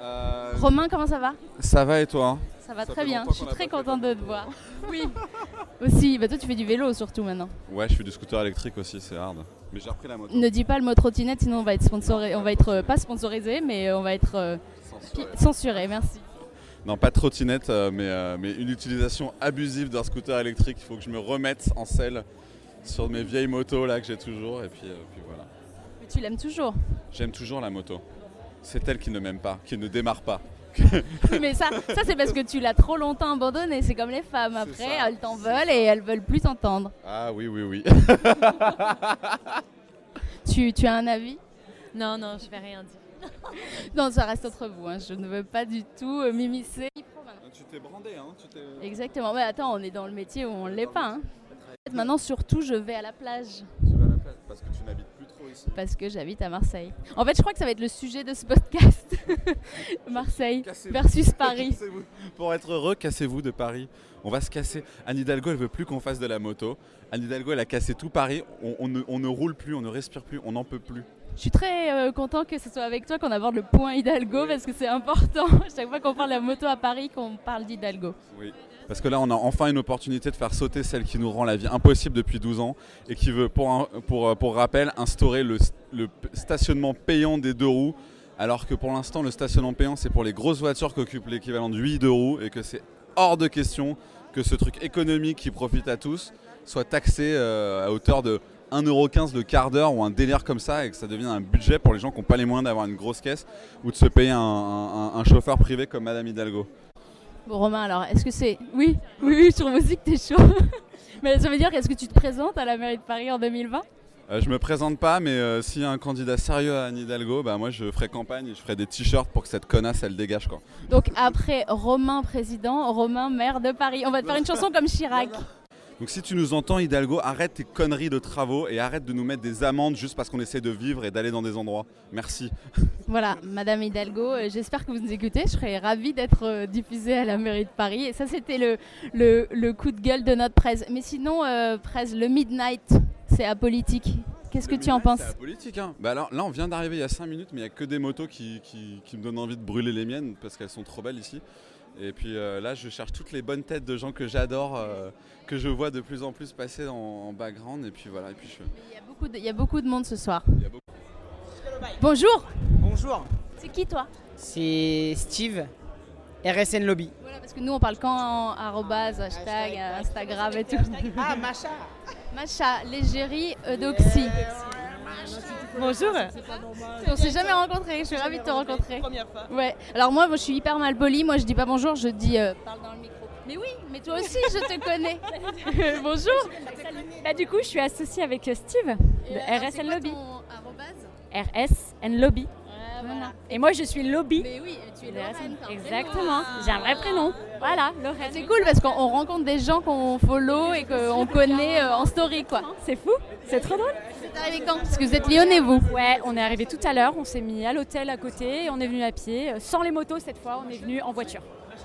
Euh, Romain, comment ça va? Ça va et toi? Ça va Ça très bien, je suis très contente de te voir. Oui, aussi. Bah, toi, tu fais du vélo surtout maintenant. Ouais, je fais du scooter électrique aussi, c'est hard. Mais j'ai repris la moto. Ne dis pas le mot trottinette, sinon on va être sponsorisé. On va être euh, pas sponsorisé, mais on va être euh, censuré. Merci. Non, pas de trottinette, euh, mais, euh, mais une utilisation abusive d'un scooter électrique. Il faut que je me remette en selle sur mes vieilles motos là que j'ai toujours. Et puis, euh, puis voilà. Mais tu l'aimes toujours. J'aime toujours la moto. C'est elle qui ne m'aime pas, qui ne démarre pas. Oui, mais ça, ça c'est parce que tu l'as trop longtemps abandonné. C'est comme les femmes. Après, elles t'en veulent et elles veulent plus t'entendre. Ah oui, oui, oui. Tu, tu as un avis? Non, non, je vais rien dire. Non, ça reste entre vous. hein. Je ne veux pas du tout euh, m'immiscer. tu t'es brandé, hein tu t'es... Exactement. Mais attends, on est dans le métier où on ne l'est pas. hein. Maintenant, surtout, je vais à la plage Tu vas à la plage parce que tu n'habites plus trop ici. parce que j'habite à Marseille. En fait, je crois que ça va être le sujet de ce podcast. Marseille versus Paris. Pour être heureux, cassez-vous de Paris. On va se casser. Anne Hidalgo, elle veut plus qu'on fasse de la moto. Anne Hidalgo, elle a cassé tout Paris. On, on ne, on ne roule plus, on ne respire plus, on n'en peut plus. Je suis très euh, content que ce soit avec toi qu'on aborde le point Hidalgo parce que c'est important. Chaque fois qu'on parle de la moto à Paris, qu'on parle d'Hidalgo. Oui. Parce que là, on a enfin une opportunité de faire sauter celle qui nous rend la vie impossible depuis 12 ans et qui veut, pour, un- pour, euh, pour rappel, instaurer le, stationnement payant des deux roues. Alors que pour l'instant, le stationnement payant, c'est pour les grosses voitures qui occupent l'équivalent de 8 deux roues et que c'est hors de question que ce truc économique qui profite à tous soit taxé euh, à hauteur de 1,15€ le quart d'heure ou un délire comme ça et que ça devienne un budget pour les gens qui n'ont pas les moyens d'avoir une grosse caisse ou de se payer un, un- un chauffeur privé comme Madame Hidalgo. Bon, Romain, alors, est-ce que c'est. Oui, oui, oui, je trouve aussi que t'es chaud. Mais ça veut dire, est-ce que tu te présentes à la mairie de Paris en 2020 Euh, je me présente pas, mais euh, s'il y a un candidat sérieux à Anne Hidalgo, bah moi je ferai campagne et je ferai des t-shirts pour que cette connasse elle dégage quoi. Donc après Romain président, Romain maire de Paris. On va te faire une chanson comme Chirac. Donc si tu nous entends Hidalgo, arrête tes conneries de travaux et arrête de nous mettre des amendes juste parce qu'on essaie de vivre et d'aller dans des endroits. Merci. Voilà, Madame Hidalgo, euh, j'espère que vous nous écoutez. Je serais ravie d'être euh, diffusée à la mairie de Paris. Et ça, c'était le, le, le coup de gueule de notre presse. Mais sinon, euh, presse, le Midnight, c'est apolitique. Qu'est-ce que tu en penses C'est la politique hein. Bah alors, là on vient d'arriver il y a 5 minutes mais il n'y a que des motos qui, qui- qui me donnent envie de brûler les miennes parce qu'elles sont trop belles ici. Et puis euh, là je cherche toutes les bonnes têtes de gens que j'adore, euh, que je vois de plus en plus passer en, en background et puis voilà. Et puis je... Il y a beaucoup de- Il y a beaucoup de monde ce soir. Bonjour Bonjour, C'est qui toi? C'est Steve, RSN Lobby. Voilà, parce que nous on parle quand en arrobase, hashtag, euh, Instagram et tout. Ah, Macha Macha, l'égérie Eudoxie. Bonjour. On s'est jamais rencontrés, je suis ravie de te rencontrer. Ouais. Alors moi, moi, je suis hyper mal polie, moi je dis pas bonjour, je dis euh, parle dans le micro. Mais oui, mais toi aussi je te connais. bonjour. Bah, du coup, je suis associée avec euh, Steve de c'est RSN quoi Lobby. ton RSN Lobby. voilà. Et moi, je suis Lobby. Mais oui, tu es Lorraine. Exactement. prénom. J'ai un vrai prénom. Voilà, Lorraine. C'est cool parce qu'on on rencontre des gens qu'on follow et qu'on connaît euh, en story quoi. C'est fou, c'est trop drôle. C'est arrivé quand Parce que vous êtes lyonnais vous Ouais, on est arrivé tout à l'heure, on s'est mis à l'hôtel à côté et on est venu à pied. Euh, Sans les motos cette fois, on est venu en voiture.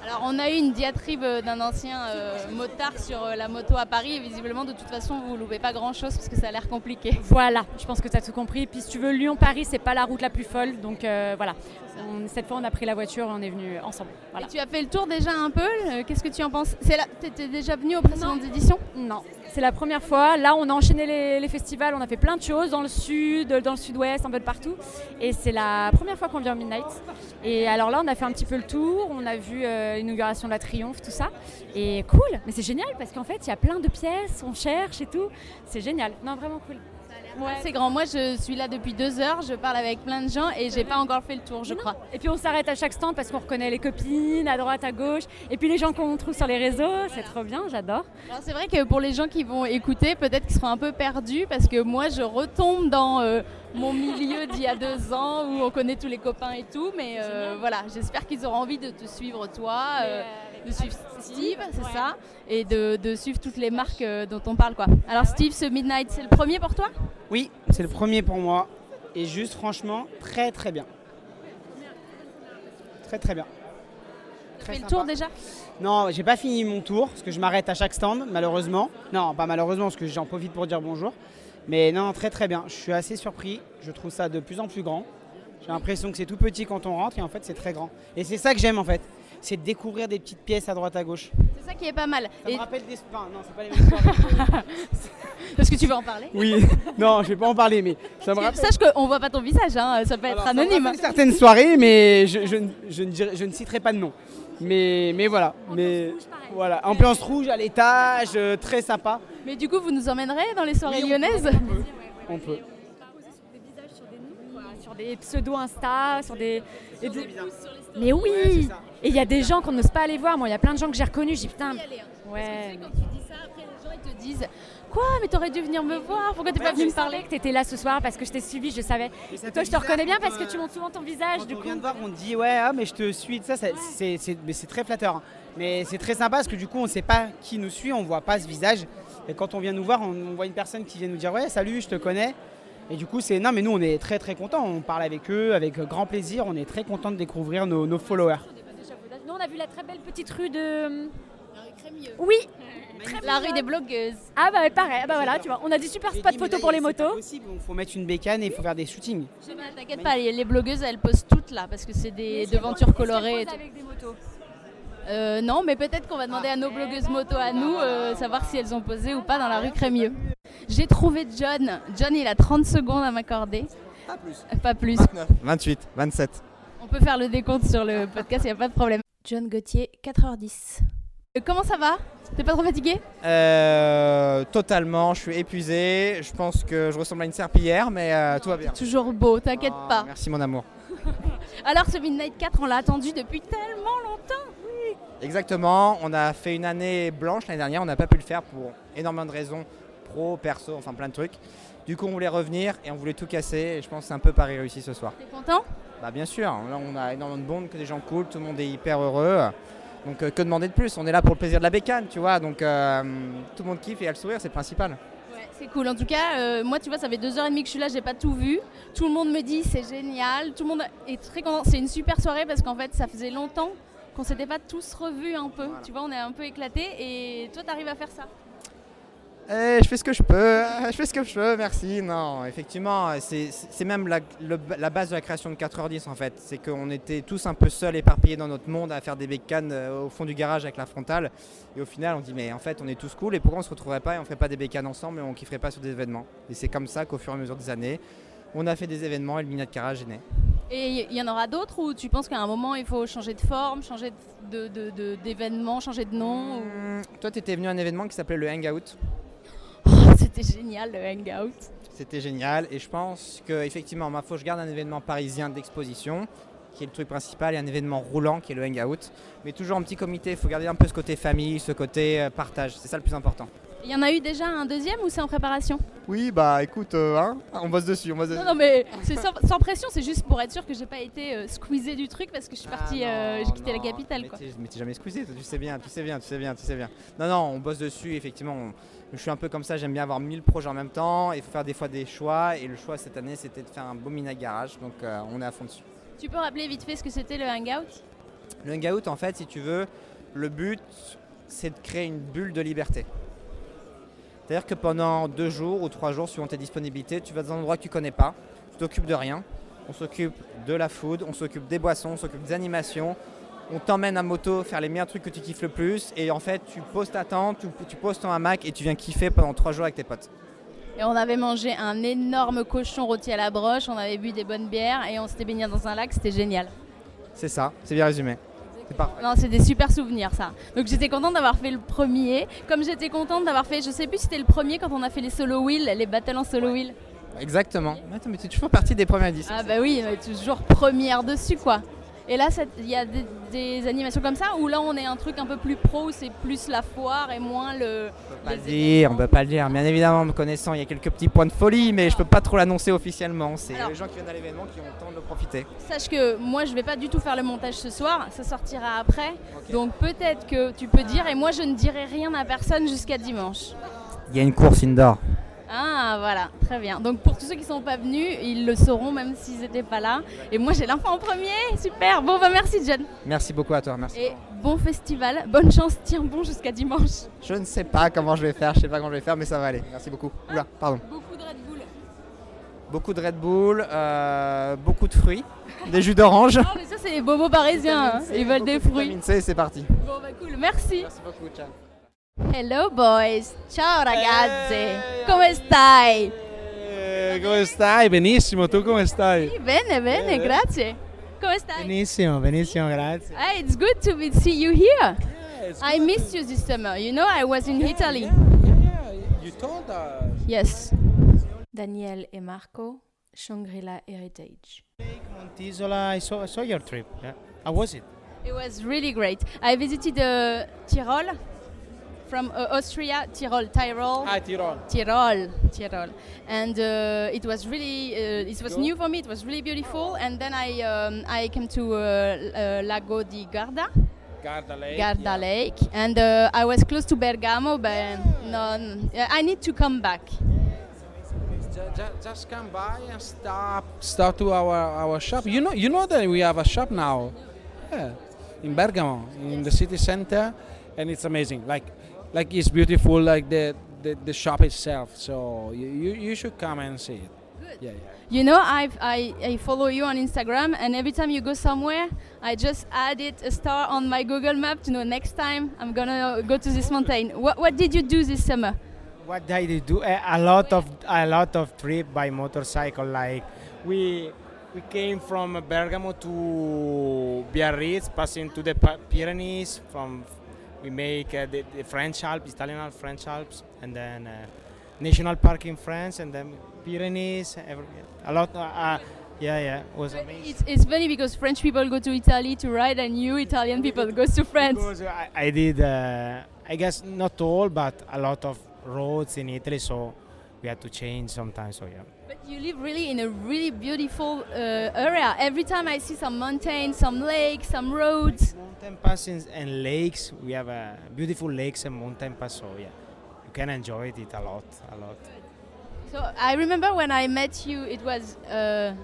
Alors on a eu une diatribe euh, d'un ancien euh, motard sur euh, la moto à Paris et visiblement de toute façon vous loupez pas grand chose parce que ça a l'air compliqué. Voilà, je pense que tu as tout compris. Puis si tu veux, Lyon-Paris, c'est pas la route la plus folle. Donc euh, voilà, On- cette fois on a pris la voiture et on est venu ensemble. Voilà. Et tu as fait le tour déjà un peu, euh, qu'est-ce que tu en penses? C'est là, t'étais déjà venu aux précédentes éditions Non, c'est la première fois. Là, on a enchaîné les, les festivals, on a fait plein de choses dans le sud, dans le sud-ouest, un peu de partout. Et c'est la première fois qu'on vient au Midnight. Et alors là, on a fait un petit peu le tour, on a vu euh, l'inauguration de la Triomphe, tout ça. Et cool, mais c'est génial parce qu'en fait, il y a plein de pièces, on cherche et tout. C'est génial. Non, vraiment cool. Ouais. C'est grand. Moi, je suis là depuis deux heures. Je parle avec plein de gens et j'ai pas encore fait le tour, je crois. Et puis on s'arrête à chaque stand parce qu'on reconnaît les copines à droite, à gauche. Et puis les gens qu'on trouve sur les réseaux, c'est trop bien, j'adore. Alors c'est vrai que pour les gens qui vont écouter, peut-être qu'ils seront un peu perdus parce que moi, je retombe dans euh, mon milieu d'il y a deux ans où on connaît tous les copains et tout. Mais euh, voilà, j'espère qu'ils auront envie de te suivre toi, euh, de suivre Steve, c'est ça, et de, de suivre toutes les marques euh, dont on parle quoi. Alors Steve, ce Midnight, c'est le premier pour toi? Oui, c'est le premier pour moi. Et juste franchement, très très bien. Très très bien. Tu Très fais le tour déjà? Non, j'ai pas fini mon tour parce que je m'arrête à chaque stand, malheureusement. Non, pas malheureusement parce que j'en profite pour dire bonjour. Mais non, très très bien. Je suis assez surpris. Je trouve ça de plus en plus grand. J'ai l'impression que c'est tout petit quand on rentre et en fait c'est très grand. Et c'est ça que j'aime en fait. C'est de découvrir des petites pièces à droite à gauche. C'est ça qui est pas mal. Ça Et- me rappelle des enfin, non, c'est pas les mêmes soirées. Parce que tu veux en parler? Oui, non, je vais pas en parler, mais ça me rappelle. Sache qu'on voit pas ton visage, hein, ça peut être Alors, ça me anonyme. certaines soirées, mais je, je ne- je ne dirai- je ne citerai pas de nom. Mais, mais voilà, mais voilà, ambiance rouge à l'étage, euh, très sympa. Mais du coup, vous nous emmènerez dans les soirées Oui, on lyonnaises? On peut. Sur des pseudo Insta, sur des. Mais oui Et il y a des gens qu'on n'ose pas aller voir. Moi, il y a plein de gens que j'ai reconnus. J'ai putain. Ouais. Quand tu dis ça, après les gens ils te disent Quoi Mais t'aurais dû venir me voir, pourquoi t'es pas venu me parler? que t'étais là ce soir parce que je t'ai suivi, je savais. toi, je te reconnais bien parce que tu montres souvent ton visage. Du on coup, vient de voir, on te dit ouais, ah, mais je te suis, ça, ça c'est, c'est- mais c'est très flatteur. hein. Mais c'est très sympa parce que du coup, on ne sait pas qui nous suit, on voit pas ce visage. Et quand on vient nous voir, on, on voit une personne qui vient nous dire ouais, salut, je te connais. Et du coup, c'est non, mais nous, on est très très contents. On parle avec eux avec grand plaisir. On est très contents de découvrir nos, nos followers. Nous, on a vu la très belle petite rue de. Oui La rue des blogueuses. Ah bah pareil, Ah bah voilà, tu vois, on a des super spots photos pour les motos. Il faut mettre une bécane et il faut faire des shootings. T'inquiète pas, les, les blogueuses elles posent toutes là parce que c'est des devantures colorées. et tout. avec des motos. Euh, non, mais peut-être qu'on va demander à nos blogueuses moto à nous, euh, savoir si elles ont posé ou pas dans la rue Crémieux. J'ai trouvé John. John, il a 30 secondes à m'accorder. Pas plus. Pas plus. 28, 27. On peut faire le décompte sur le podcast, il n'y a pas de problème. John Gauthier, 4h10. Euh, comment ça va? T'es pas trop fatigué? Euh, totalement, je suis épuisé. Je pense que je ressemble à une serpillière, mais euh, tout va bien. Toujours beau, t'inquiète Ah, pas. Merci mon amour. Alors ce Midnight 4, on l'a attendu depuis tellement longtemps. Exactement, on a fait une année blanche l'année dernière, on n'a pas pu le faire pour énormément de raisons pro, perso, enfin plein de trucs. Du coup, on voulait revenir et on voulait tout casser. Et je pense que c'est un peu pari réussi ce soir. T'es content? Bah bien sûr, là on a énormément de monde, que des gens cool, tout le monde est hyper heureux. Donc euh, que demander de plus? On est là pour le plaisir de la bécane, tu vois. Donc euh, tout le monde kiffe et a le sourire, c'est le principal. Ouais, c'est cool. En tout cas, euh, moi, tu vois, ça fait deux heures et demie que je suis là, j'ai pas tout vu. Tout le monde me dit c'est génial. Tout le monde est très content. C'est une super soirée parce qu'en fait, ça faisait longtemps qu'on s'était pas tous revus un peu. Tu vois, on est un peu éclatés et toi, t'arrives à faire ça? Eh, je fais ce que je peux, je fais ce que je peux, merci. Non, effectivement, c'est même la, le- la base de la création de 4h10 en fait. C'est qu'on était tous un peu seuls, éparpillés dans notre monde à faire des bécanes euh, au fond du garage avec la frontale. Et au final, on dit, mais en fait, on est tous cool et pourquoi on se retrouverait pas et on ferait pas des bécanes ensemble et on kifferait pas sur des événements? Et c'est comme ça qu'au fur et à mesure des années, on a fait des événements et le Minette Garage est né. Et il y en aura d'autres où tu penses qu'à un moment, il faut changer de forme, changer de- de- de- d'événement, changer de nom ou- Toi, tu étais venu à un événement qui s'appelait le Hangout. C'était génial le hangout. C'était génial et je pense que effectivement, ma faut que je garde un événement parisien d'exposition qui est le truc principal et un événement roulant qui est le hangout. Mais toujours en petit comité, il faut garder un peu ce côté famille, ce côté euh, partage, c'est ça le plus important. Il y en a eu déjà un deuxième ou c'est en préparation? Oui, bah écoute, euh, hein, on bosse dessus, on bosse dessus. Non, non, mais c'est sans, sans pression, c'est juste pour être sûr que j'ai pas été euh, squeezée du truc parce que je suis partie, euh, j'ai quitté la capitale. Quoi. Mais t'es- mais t'es jamais squeezé, tu sais bien, tu sais bien, tu sais bien, tu sais bien. Non, non, on bosse dessus, effectivement. on- je suis un peu comme ça, j'aime bien avoir 1000 projets en même temps. Il faut faire des fois des choix. Et le choix cette année, c'était de faire un beau mina garage. Donc euh, on est à fond dessus. Tu peux rappeler vite fait ce que c'était le hangout? Le hangout, en fait, si tu veux, le but, c'est de créer une bulle de liberté. C'est-à-dire que pendant deux jours ou trois jours, suivant tes disponibilités, tu vas dans un endroit que tu connais pas, tu t'occupes de rien. On s'occupe de la food, on s'occupe des boissons, on s'occupe des animations. On t'emmène à moto faire les meilleurs trucs que tu kiffes le plus. Et en fait, tu poses ta tente, tu, tu poses ton hamac et tu viens kiffer pendant trois jours avec tes potes. Et on avait mangé un énorme cochon rôti à la broche, on avait bu des bonnes bières et on s'était baigné dans un lac, c'était génial. C'est ça, c'est bien résumé. C'est parfait. Non, c'est des super souvenirs ça. Donc j'étais contente d'avoir fait le premier, comme j'étais contente d'avoir fait, je sais plus si c'était le premier quand on a fait les solo wheel, les battles en solo wheel. Exactement. Attends, mais tu es toujours partie des premières éditions. Ah bah oui, on est toujours première dessus quoi. Et là, il y a des, des animations comme ça où là on est un truc un peu plus pro, c'est plus la foire et moins le. pas le dire, on peut pas le dire. Bien évidemment, me connaissant, il y a quelques petits points de folie, mais je peux pas trop l'annoncer officiellement. C'est les gens qui viennent à l'événement qui ont le temps de le profiter. Sache que moi je vais pas du tout faire le montage ce soir, ça sortira après. Donc peut-être que tu peux dire et moi je ne dirai rien à personne jusqu'à dimanche. Il y a une course indoor. Ah voilà, très bien. Donc pour tous ceux qui sont pas venus, ils le sauront même s'ils n'étaient pas là. Et moi j'ai l'info en premier, super. Bon bah merci John. Merci beaucoup à toi, merci. Et bon festival, bonne chance, tiens bon jusqu'à dimanche. Je ne sais pas comment je vais faire, je sais pas comment je vais faire, mais ça va aller. Merci beaucoup. Oula, pardon. Beaucoup de Red Bull. Beaucoup de Red Bull, euh, beaucoup de fruits, des jus d'orange. Non mais ça c'est les bobos parisiens, hein. ils veulent des fruits. C'est parti. Bon bah cool, merci. Merci beaucoup, ciao. Hello boys, ciao ragazzi, come stai? Eh, come stai? Benissimo, tu come stai? Bene, bene, grazie. Come stai? Benissimo, benissimo, grazie. Hey, it's good to be- see you here. I missed you this summer. You know, I was in Italy. Yeah, yeah, You told us. Yes. Daniel et Marco, Shangri-La Heritage. Montisola, I saw, I saw your trip. Yeah. How was it? It was really great. I visited uh, Tyrol, from uh, Austria, Tyrol, Tyrol. Ah. Tyrol, Tyrol, and uh, it was really uh, it was new for me. It was really beautiful, and then I um, I came to uh, uh, Lago di Garda, Garda Lake. Garda yeah. Lake, and uh, I was close to Bergamo, but no, n- I need to come back. Ju- ju- Just come by and stop. Stop to our, our shop. You know, you know that we have a shop now. Yeah, in Bergamo, in the city center, and it's amazing. Like, like it's beautiful. Like the the, the shop itself. So you, you you should come and see it. Yeah, yeah. You know, I've, I I follow you on Instagram, and every time you go somewhere, I just added a star on my Google Map to know next time I'm gonna go to this mountain. What what did you do this summer? What did you do? A, a lot of a lot of trip by motorcycle. Like we we came from Bergamo to Biarritz, passing to the Pyrenees. From we make uh, the, the French Alps, Italian Alps, French Alps, and then uh, national park in France, and then Pyrenees. Every, a lot. Uh, uh, yeah, yeah, it was amazing. It's, it's funny because French people go to Italy to ride, and you Italian people go to France. Because I, I did, uh, I guess not all, but a lot of roads in Italy, so we had to change sometimes. So yeah. But you live really in a really beautiful uh, area. Every time I see some mountains, some lakes, some roads. Mountain passes and lakes. We have uh, beautiful lakes and mountain pass. So yeah, you can enjoy it a lot, a lot. So I remember when I met you, it was uh,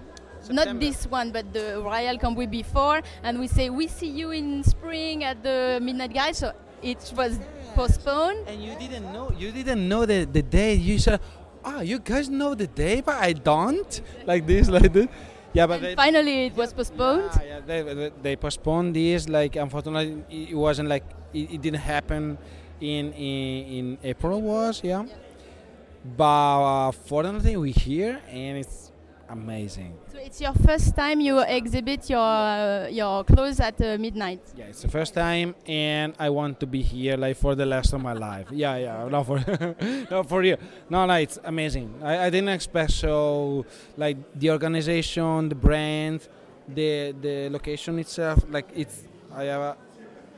not this one, but the Royal Cambui before, and we say we see you in spring at the Midnight Guide. So it was postponed. And you didn't know. You didn't know the, the day. You said, "Ah, you guys know the day, but I don't." Like this, like this. Yeah, but they, Finally, it was postponed. yeah, they, they, they postponed this. Like, unfortunately, it wasn't like it, it didn't happen in, in in April. Was yeah. But uh, fortunately, we're here, and it's amazing. So it's your first time you exhibit your uh, your clothes at uh, midnight. Yeah, it's the first time, and I want to be here like for the rest of my life. Yeah, yeah, no for, no for real. No, no, it's amazing. I, I didn't expect so. Like the organization, the brand, the the location itself. Like it's I have a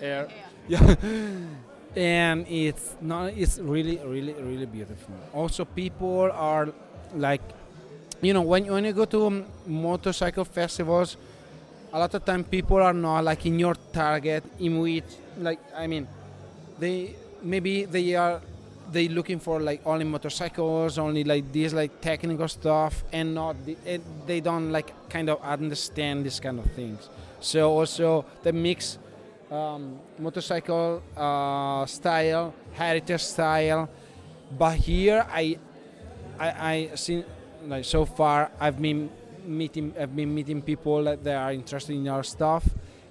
air. Yeah. and it's not. It's really, really, really beautiful. Also, people are like you know when, you when you go to um, motorcycle festivals a lot of time people are not like in your target in which like i mean they maybe they are they looking for like only motorcycles only like this like technical stuff and not the, and they don't like kind of understand this kind of things. So also the mix um, motorcycle uh, style heritage style. But here i i i seen like so far I've been meeting I've been meeting people that they are interested in our stuff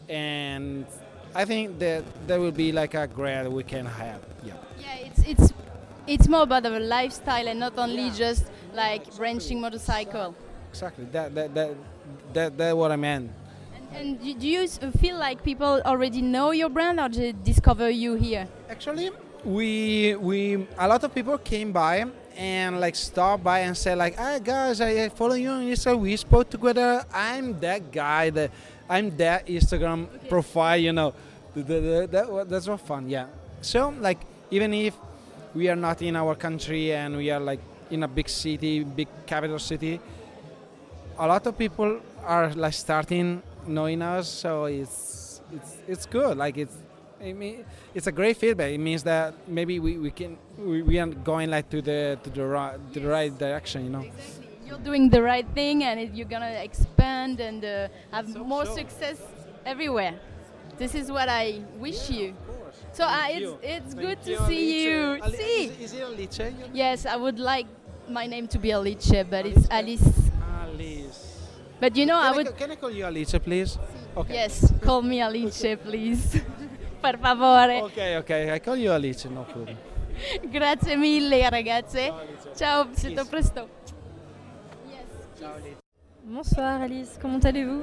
and I think that there will be like a great can have yeah Yeah, it's it's it's more about a lifestyle and not only just like wrenching motorcycle. exactly that that that, that that's what I meant And do do you feel like people already know your brand or they discover you here? Actually, we we a lot of people came by and like stop by and say like ah guys I follow you on Instagram we spoke together. I'm that guy that I'm that Instagram profile you know. Th- th- th- that, that's what fun yeah. So like even if we are not in our country and we are like in a big city big capital city a lot of people are like starting knowing us so it's it's it's good. Like it's I mean, it's a great feedback. It means that maybe we, we can we, we are going like to the to the right to the right direction, you know. You're doing the right thing and it, you're gonna expand and uh, have more success everywhere. This is what I wish you. So uh, it's it's Thank good to you, see you. Alice. Ali- See. Is, is it Alice? Yes, I would like my name to be Alice, but it's Alice. Alice. But you know, can I would. ca- can I call you Alice, please? Okay. Yes, call me Alice, please. per favore. Okay, okay. I call you Alice, no problem. Grazie mille ragazze. Ciao, c'est à presto. Bonsoir Alice, comment allez-vous?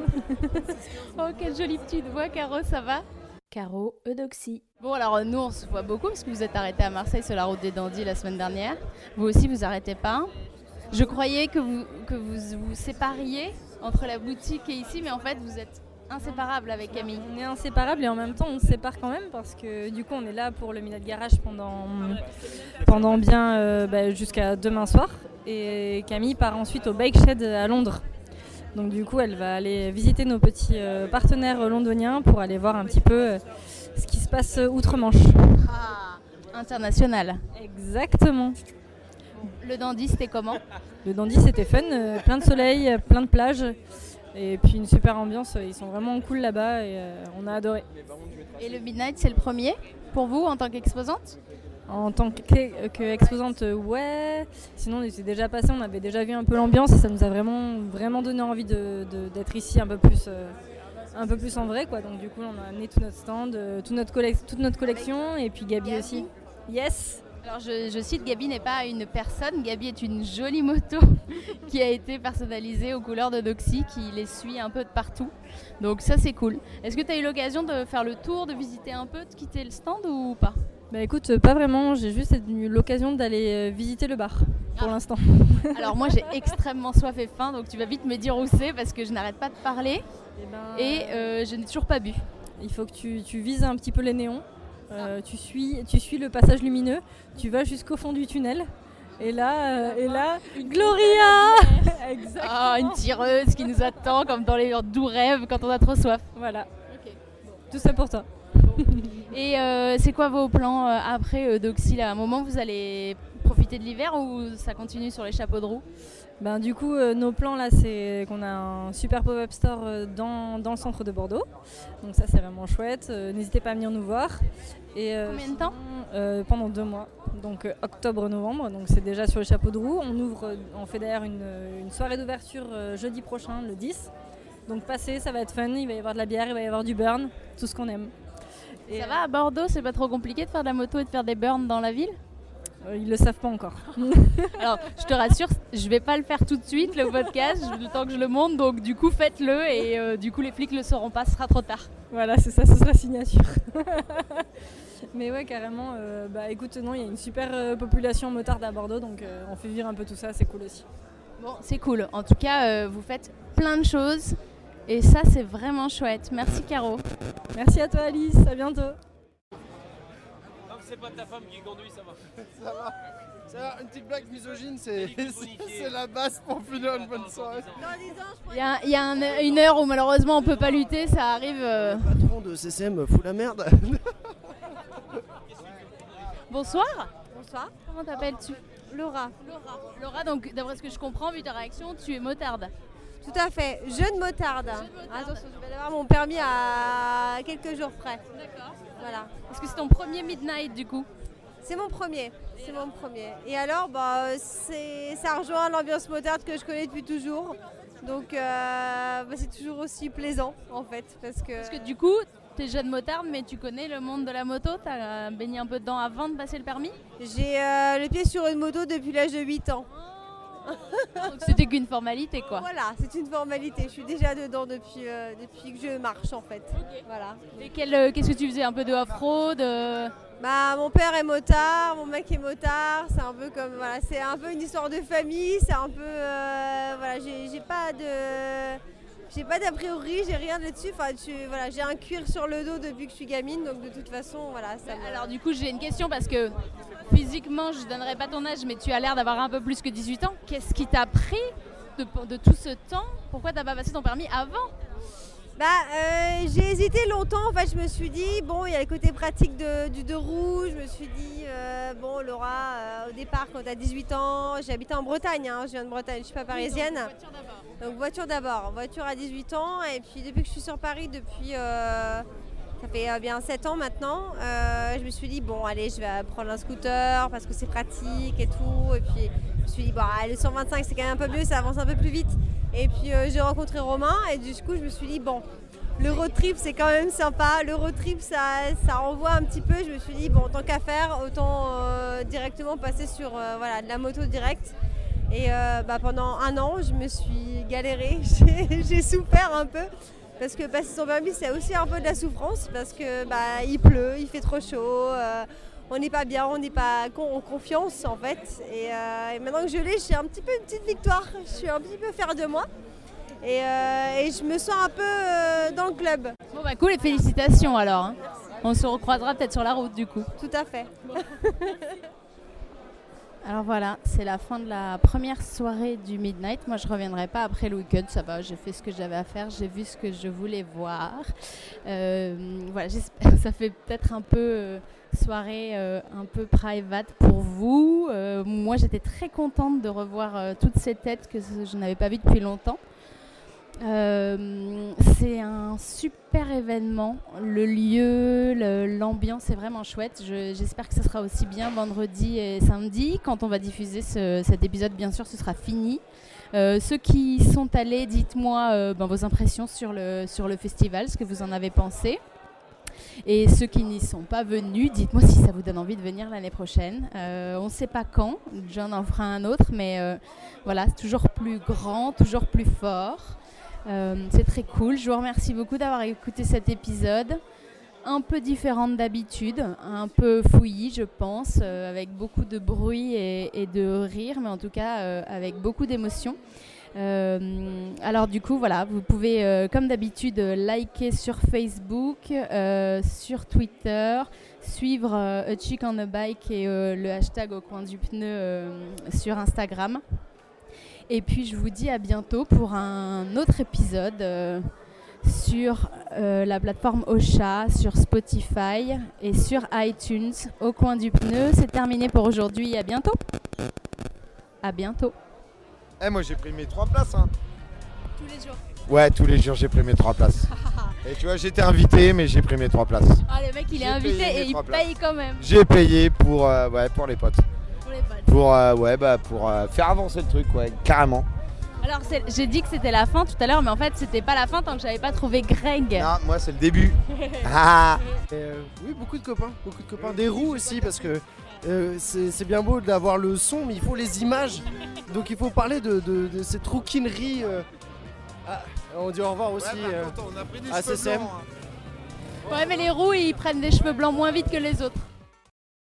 Oh, quelle jolie petite voix, Caro, ça va? Caro Eudoxie. Bon, alors nous, on se voit beaucoup parce que vous êtes arrêté à Marseille sur la route des Dandys la semaine dernière. Vous aussi, vous arrêtez pas. Je croyais que vous que vous vous sépariez entre la boutique et ici, mais en fait, vous êtes inséparables avec Camille. On est inséparables et en même temps on se sépare quand même parce que du coup on est là pour le Minute Garage pendant, pendant bien euh, bah, jusqu'à demain soir et Camille part ensuite au Bike Shed à Londres. Donc du coup elle va aller visiter nos petits euh, partenaires londoniens pour aller voir un petit peu euh, ce qui se passe outre-Manche. Ah, international. Exactement. Le Dandy, c'était comment? Le Dandy c'était fun, plein de soleil, plein de plages et puis une super ambiance. Ils sont vraiment cool là-bas et euh, on a adoré. Et le Midnight, c'est le premier pour vous en tant qu'exposante? En tant que- qu'exposante, ouais. Sinon, on était déjà passé, on avait déjà vu un peu l'ambiance et ça nous a vraiment, vraiment donné envie de- de- d'être ici un peu plus. euh, un peu plus en vrai quoi donc du coup on a amené tout notre stand euh, tout notre toute notre collection et puis Gabi aussi yes Alors je, je cite, Gabi n'est pas une personne, Gabi est une jolie moto qui a été personnalisée aux couleurs de Doxy, qui les suit un peu de partout. Donc ça c'est cool. Est-ce que tu as eu l'occasion de faire le tour, de visiter un peu, de quitter le stand ou pas? Bah écoute euh, pas vraiment j'ai juste eu l'occasion d'aller euh, visiter le bar pour l'instant Alors moi j'ai extrêmement soif et faim, donc tu vas vite me dire où c'est parce que je n'arrête pas de parler et euh, je n'ai toujours pas bu. il faut que tu, tu vises un petit peu les néons Euh, tu, suis, tu suis le passage lumineux, tu vas jusqu'au fond du tunnel. Et là, euh, et là, Gloria Exactement. Ah, une tireuse qui nous attend comme dans les doux rêves quand on a trop soif. Voilà. Tout ça pour toi. Et euh, c'est quoi vos plans après Doxy À un moment, vous allez profiter de l'hiver ou ça continue sur les chapeaux de roue? Ben, du coup, euh, nos plans là, c'est qu'on a un super pop-up store euh, dans, dans le centre de Bordeaux. Donc ça, c'est vraiment chouette. Euh, N'hésitez pas à venir nous voir. Et, Combien de temps Pendant deux mois. Donc octobre-novembre. Donc c'est déjà sur les chapeaux de roue. On ouvre, on fait d'ailleurs une, une soirée d'ouverture jeudi prochain, le 10. Donc passez, ça va être fun. Il va y avoir de la bière, il va y avoir du burn, tout ce qu'on aime. Et, Ça va à Bordeaux C'est pas trop compliqué de faire de la moto et de faire des burns dans la ville? Euh, Ils le savent pas encore. Alors, je te rassure, je vais pas le faire tout de suite, le podcast, le temps que je le monte. Donc, du coup, faites-le et euh, du coup, les flics le sauront pas, ce sera trop tard. Voilà, c'est ça, ce sera signature. Mais ouais, carrément, euh, bah écoute, non, il y a une super euh, population motarde à Bordeaux, donc on fait vivre un peu tout ça, c'est cool aussi. Bon, c'est cool. En tout cas, vous faites plein de choses et ça, c'est vraiment chouette. Merci, Caro. Merci à toi, Alice, à bientôt. C'est pas ta femme qui conduit, ça va. Ça va. Ça va, une petite blague misogyne, c'est la base pour finir une bonne soirée. Il y a, il y a un- une heure où malheureusement on peut pas lutter, ça arrive. euh. Le patron de CCM fout la merde. Bonsoir. Bonsoir. Comment t'appelles-tu? Laura. Laura. Laura, donc d'après ce que je comprends, vu ta réaction, tu es motarde. Tout à fait, jeune motarde. Attention, je vais avoir mon permis à quelques jours près. D'accord. Voilà. Est-ce que c'est ton premier midnight du coup C'est mon premier, c'est mon premier. Et alors, bah, c'est, ça rejoint l'ambiance motarde que je connais depuis toujours. Donc, euh, bah, c'est toujours aussi plaisant en fait, parce que. Parce que du coup, t'es jeune motarde, mais tu connais le monde de la moto, t'as baigné un peu dedans avant de passer le permis J'ai euh, le pied sur une moto depuis l'âge de 8 ans. C'était qu'une formalité quoi. Voilà, c'est une formalité. Je suis déjà dedans depuis, euh, depuis que je marche en fait. Voilà. Et euh, qu'est-ce que tu faisais Un peu de off-road euh, Bah, mon père est motard, mon mec est motard, c'est un peu comme voilà, c'est un peu une histoire de famille, c'est un peu euh, voilà, j'ai pas de j'ai pas d'a priori, j'ai rien là-dessus. Enfin, tu- voilà, j'ai un cuir sur le dos depuis que je suis gamine, donc de toute façon, voilà, ça. Alors du coup, j'ai une question parce que physiquement, je donnerai pas ton âge, mais tu as l'air d'avoir un peu plus que 18 ans. Qu'est-ce qui t'a pris de, de tout ce temps? Pourquoi t'as pas passé ton permis avant? Bah, euh, j'ai hésité longtemps. En fait, je me suis dit, bon, il y a le côté pratique de- du deux roues. Je me suis dit, euh, bon, Laura, euh, au départ, quand tu as 18 ans, j'habitais en Bretagne, hein, je viens de Bretagne, je suis pas parisienne. Donc, voiture d'abord. Voiture à 18 ans. Et puis, depuis que je suis sur Paris, depuis. ça fait bien 7 ans maintenant. je me suis dit, bon, allez, je vais prendre un scooter parce que c'est pratique et tout. Et puis, je me suis dit, bon, le 125, c'est quand même un peu mieux, ça avance un peu plus vite. Et puis, euh, j'ai rencontré Romain et du coup, je me suis dit, bon, le road trip, c'est quand même sympa. Le road trip, ça, ça renvoie un petit peu. Je me suis dit, bon, tant qu'à faire, autant euh, directement passer sur euh, voilà, de la moto directe. Et bah, pendant un an, je me suis galérée. J'ai- J'ai souffert un peu. Parce que passer son permis, c'est aussi un peu de la souffrance. Parce que bah, il pleut, il fait trop chaud. On n'est pas bien, on n'est pas en confiance en fait. Et, euh, et maintenant que je l'ai, j'ai un petit peu une petite victoire. Je suis un petit peu fière de moi. Et, euh, et je me sens un peu euh, dans le club. Bon bah cool et félicitations alors. hein. On se recroisera peut-être sur la route du coup. Tout à fait. Alors voilà, c'est la fin de la première soirée du Midnight. Moi, je reviendrai pas après le week-end, ça va, j'ai fait ce que j'avais à faire, j'ai vu ce que je voulais voir. Euh, voilà, ça fait peut-être un peu euh, soirée euh, un peu private pour vous. Euh, moi, j'étais très contente de revoir toutes ces têtes que je n'avais pas vues depuis longtemps. Euh, c'est un super événement. Le lieu, l'ambiance est vraiment chouette. Je- J'espère que ce sera aussi bien vendredi et samedi. Quand on va diffuser ce- cet épisode, bien sûr, ce sera fini. Euh, ceux qui sont allés, dites-moi euh, ben, vos impressions sur le, festival, ce que vous en avez pensé. Et ceux qui n'y sont pas venus, dites-moi si ça vous donne envie de venir l'année prochaine. On ne sait pas quand, John en fera un autre, mais voilà, c'est toujours plus grand, toujours plus fort. Euh, c'est très cool. Je vous remercie beaucoup d'avoir écouté cet épisode. un peu différente d'habitude, un peu fouillis, je pense, euh, avec beaucoup de bruit et, de rire, mais en tout cas euh, avec beaucoup d'émotion. Alors du coup, voilà, vous pouvez, comme d'habitude, liker sur Facebook, sur Twitter, suivre A Chick on a Bike et le hashtag au coin du pneu sur Instagram. Et puis je vous dis à bientôt pour un autre épisode euh, sur euh, la plateforme Ocha, sur Spotify et sur iTunes au coin du pneu. C'est terminé pour aujourd'hui. À bientôt. À bientôt. Eh, moi j'ai pris mes trois places. Hein. Tous les jours. Ouais, tous les jours j'ai pris mes trois places. Et tu vois, j'étais invité, mais j'ai pris mes trois places. Ah, le mec, il est invité et il paye quand même. J'ai payé pour, euh, ouais, pour les potes. Pour les potes. Pour, euh, ouais, bah, pour euh, faire avancer le truc, ouais, carrément. Alors, j'ai dit que c'était la fin tout à l'heure, mais en fait, c'était pas la fin tant que j'avais pas trouvé Greg. Non, moi c'est le début. Ah. Euh, oui, beaucoup de copains, beaucoup de copains. Des roues aussi, parce que euh, c'est c'est bien beau d'avoir le son, mais il faut les images. Donc il faut parler de, de- de cette rouquinerie. euh. Ah, on dit au revoir aussi euh, on a pris des à SSM. blancs, hein. Ouais, mais les roues, ils prennent des cheveux blancs moins vite que les autres.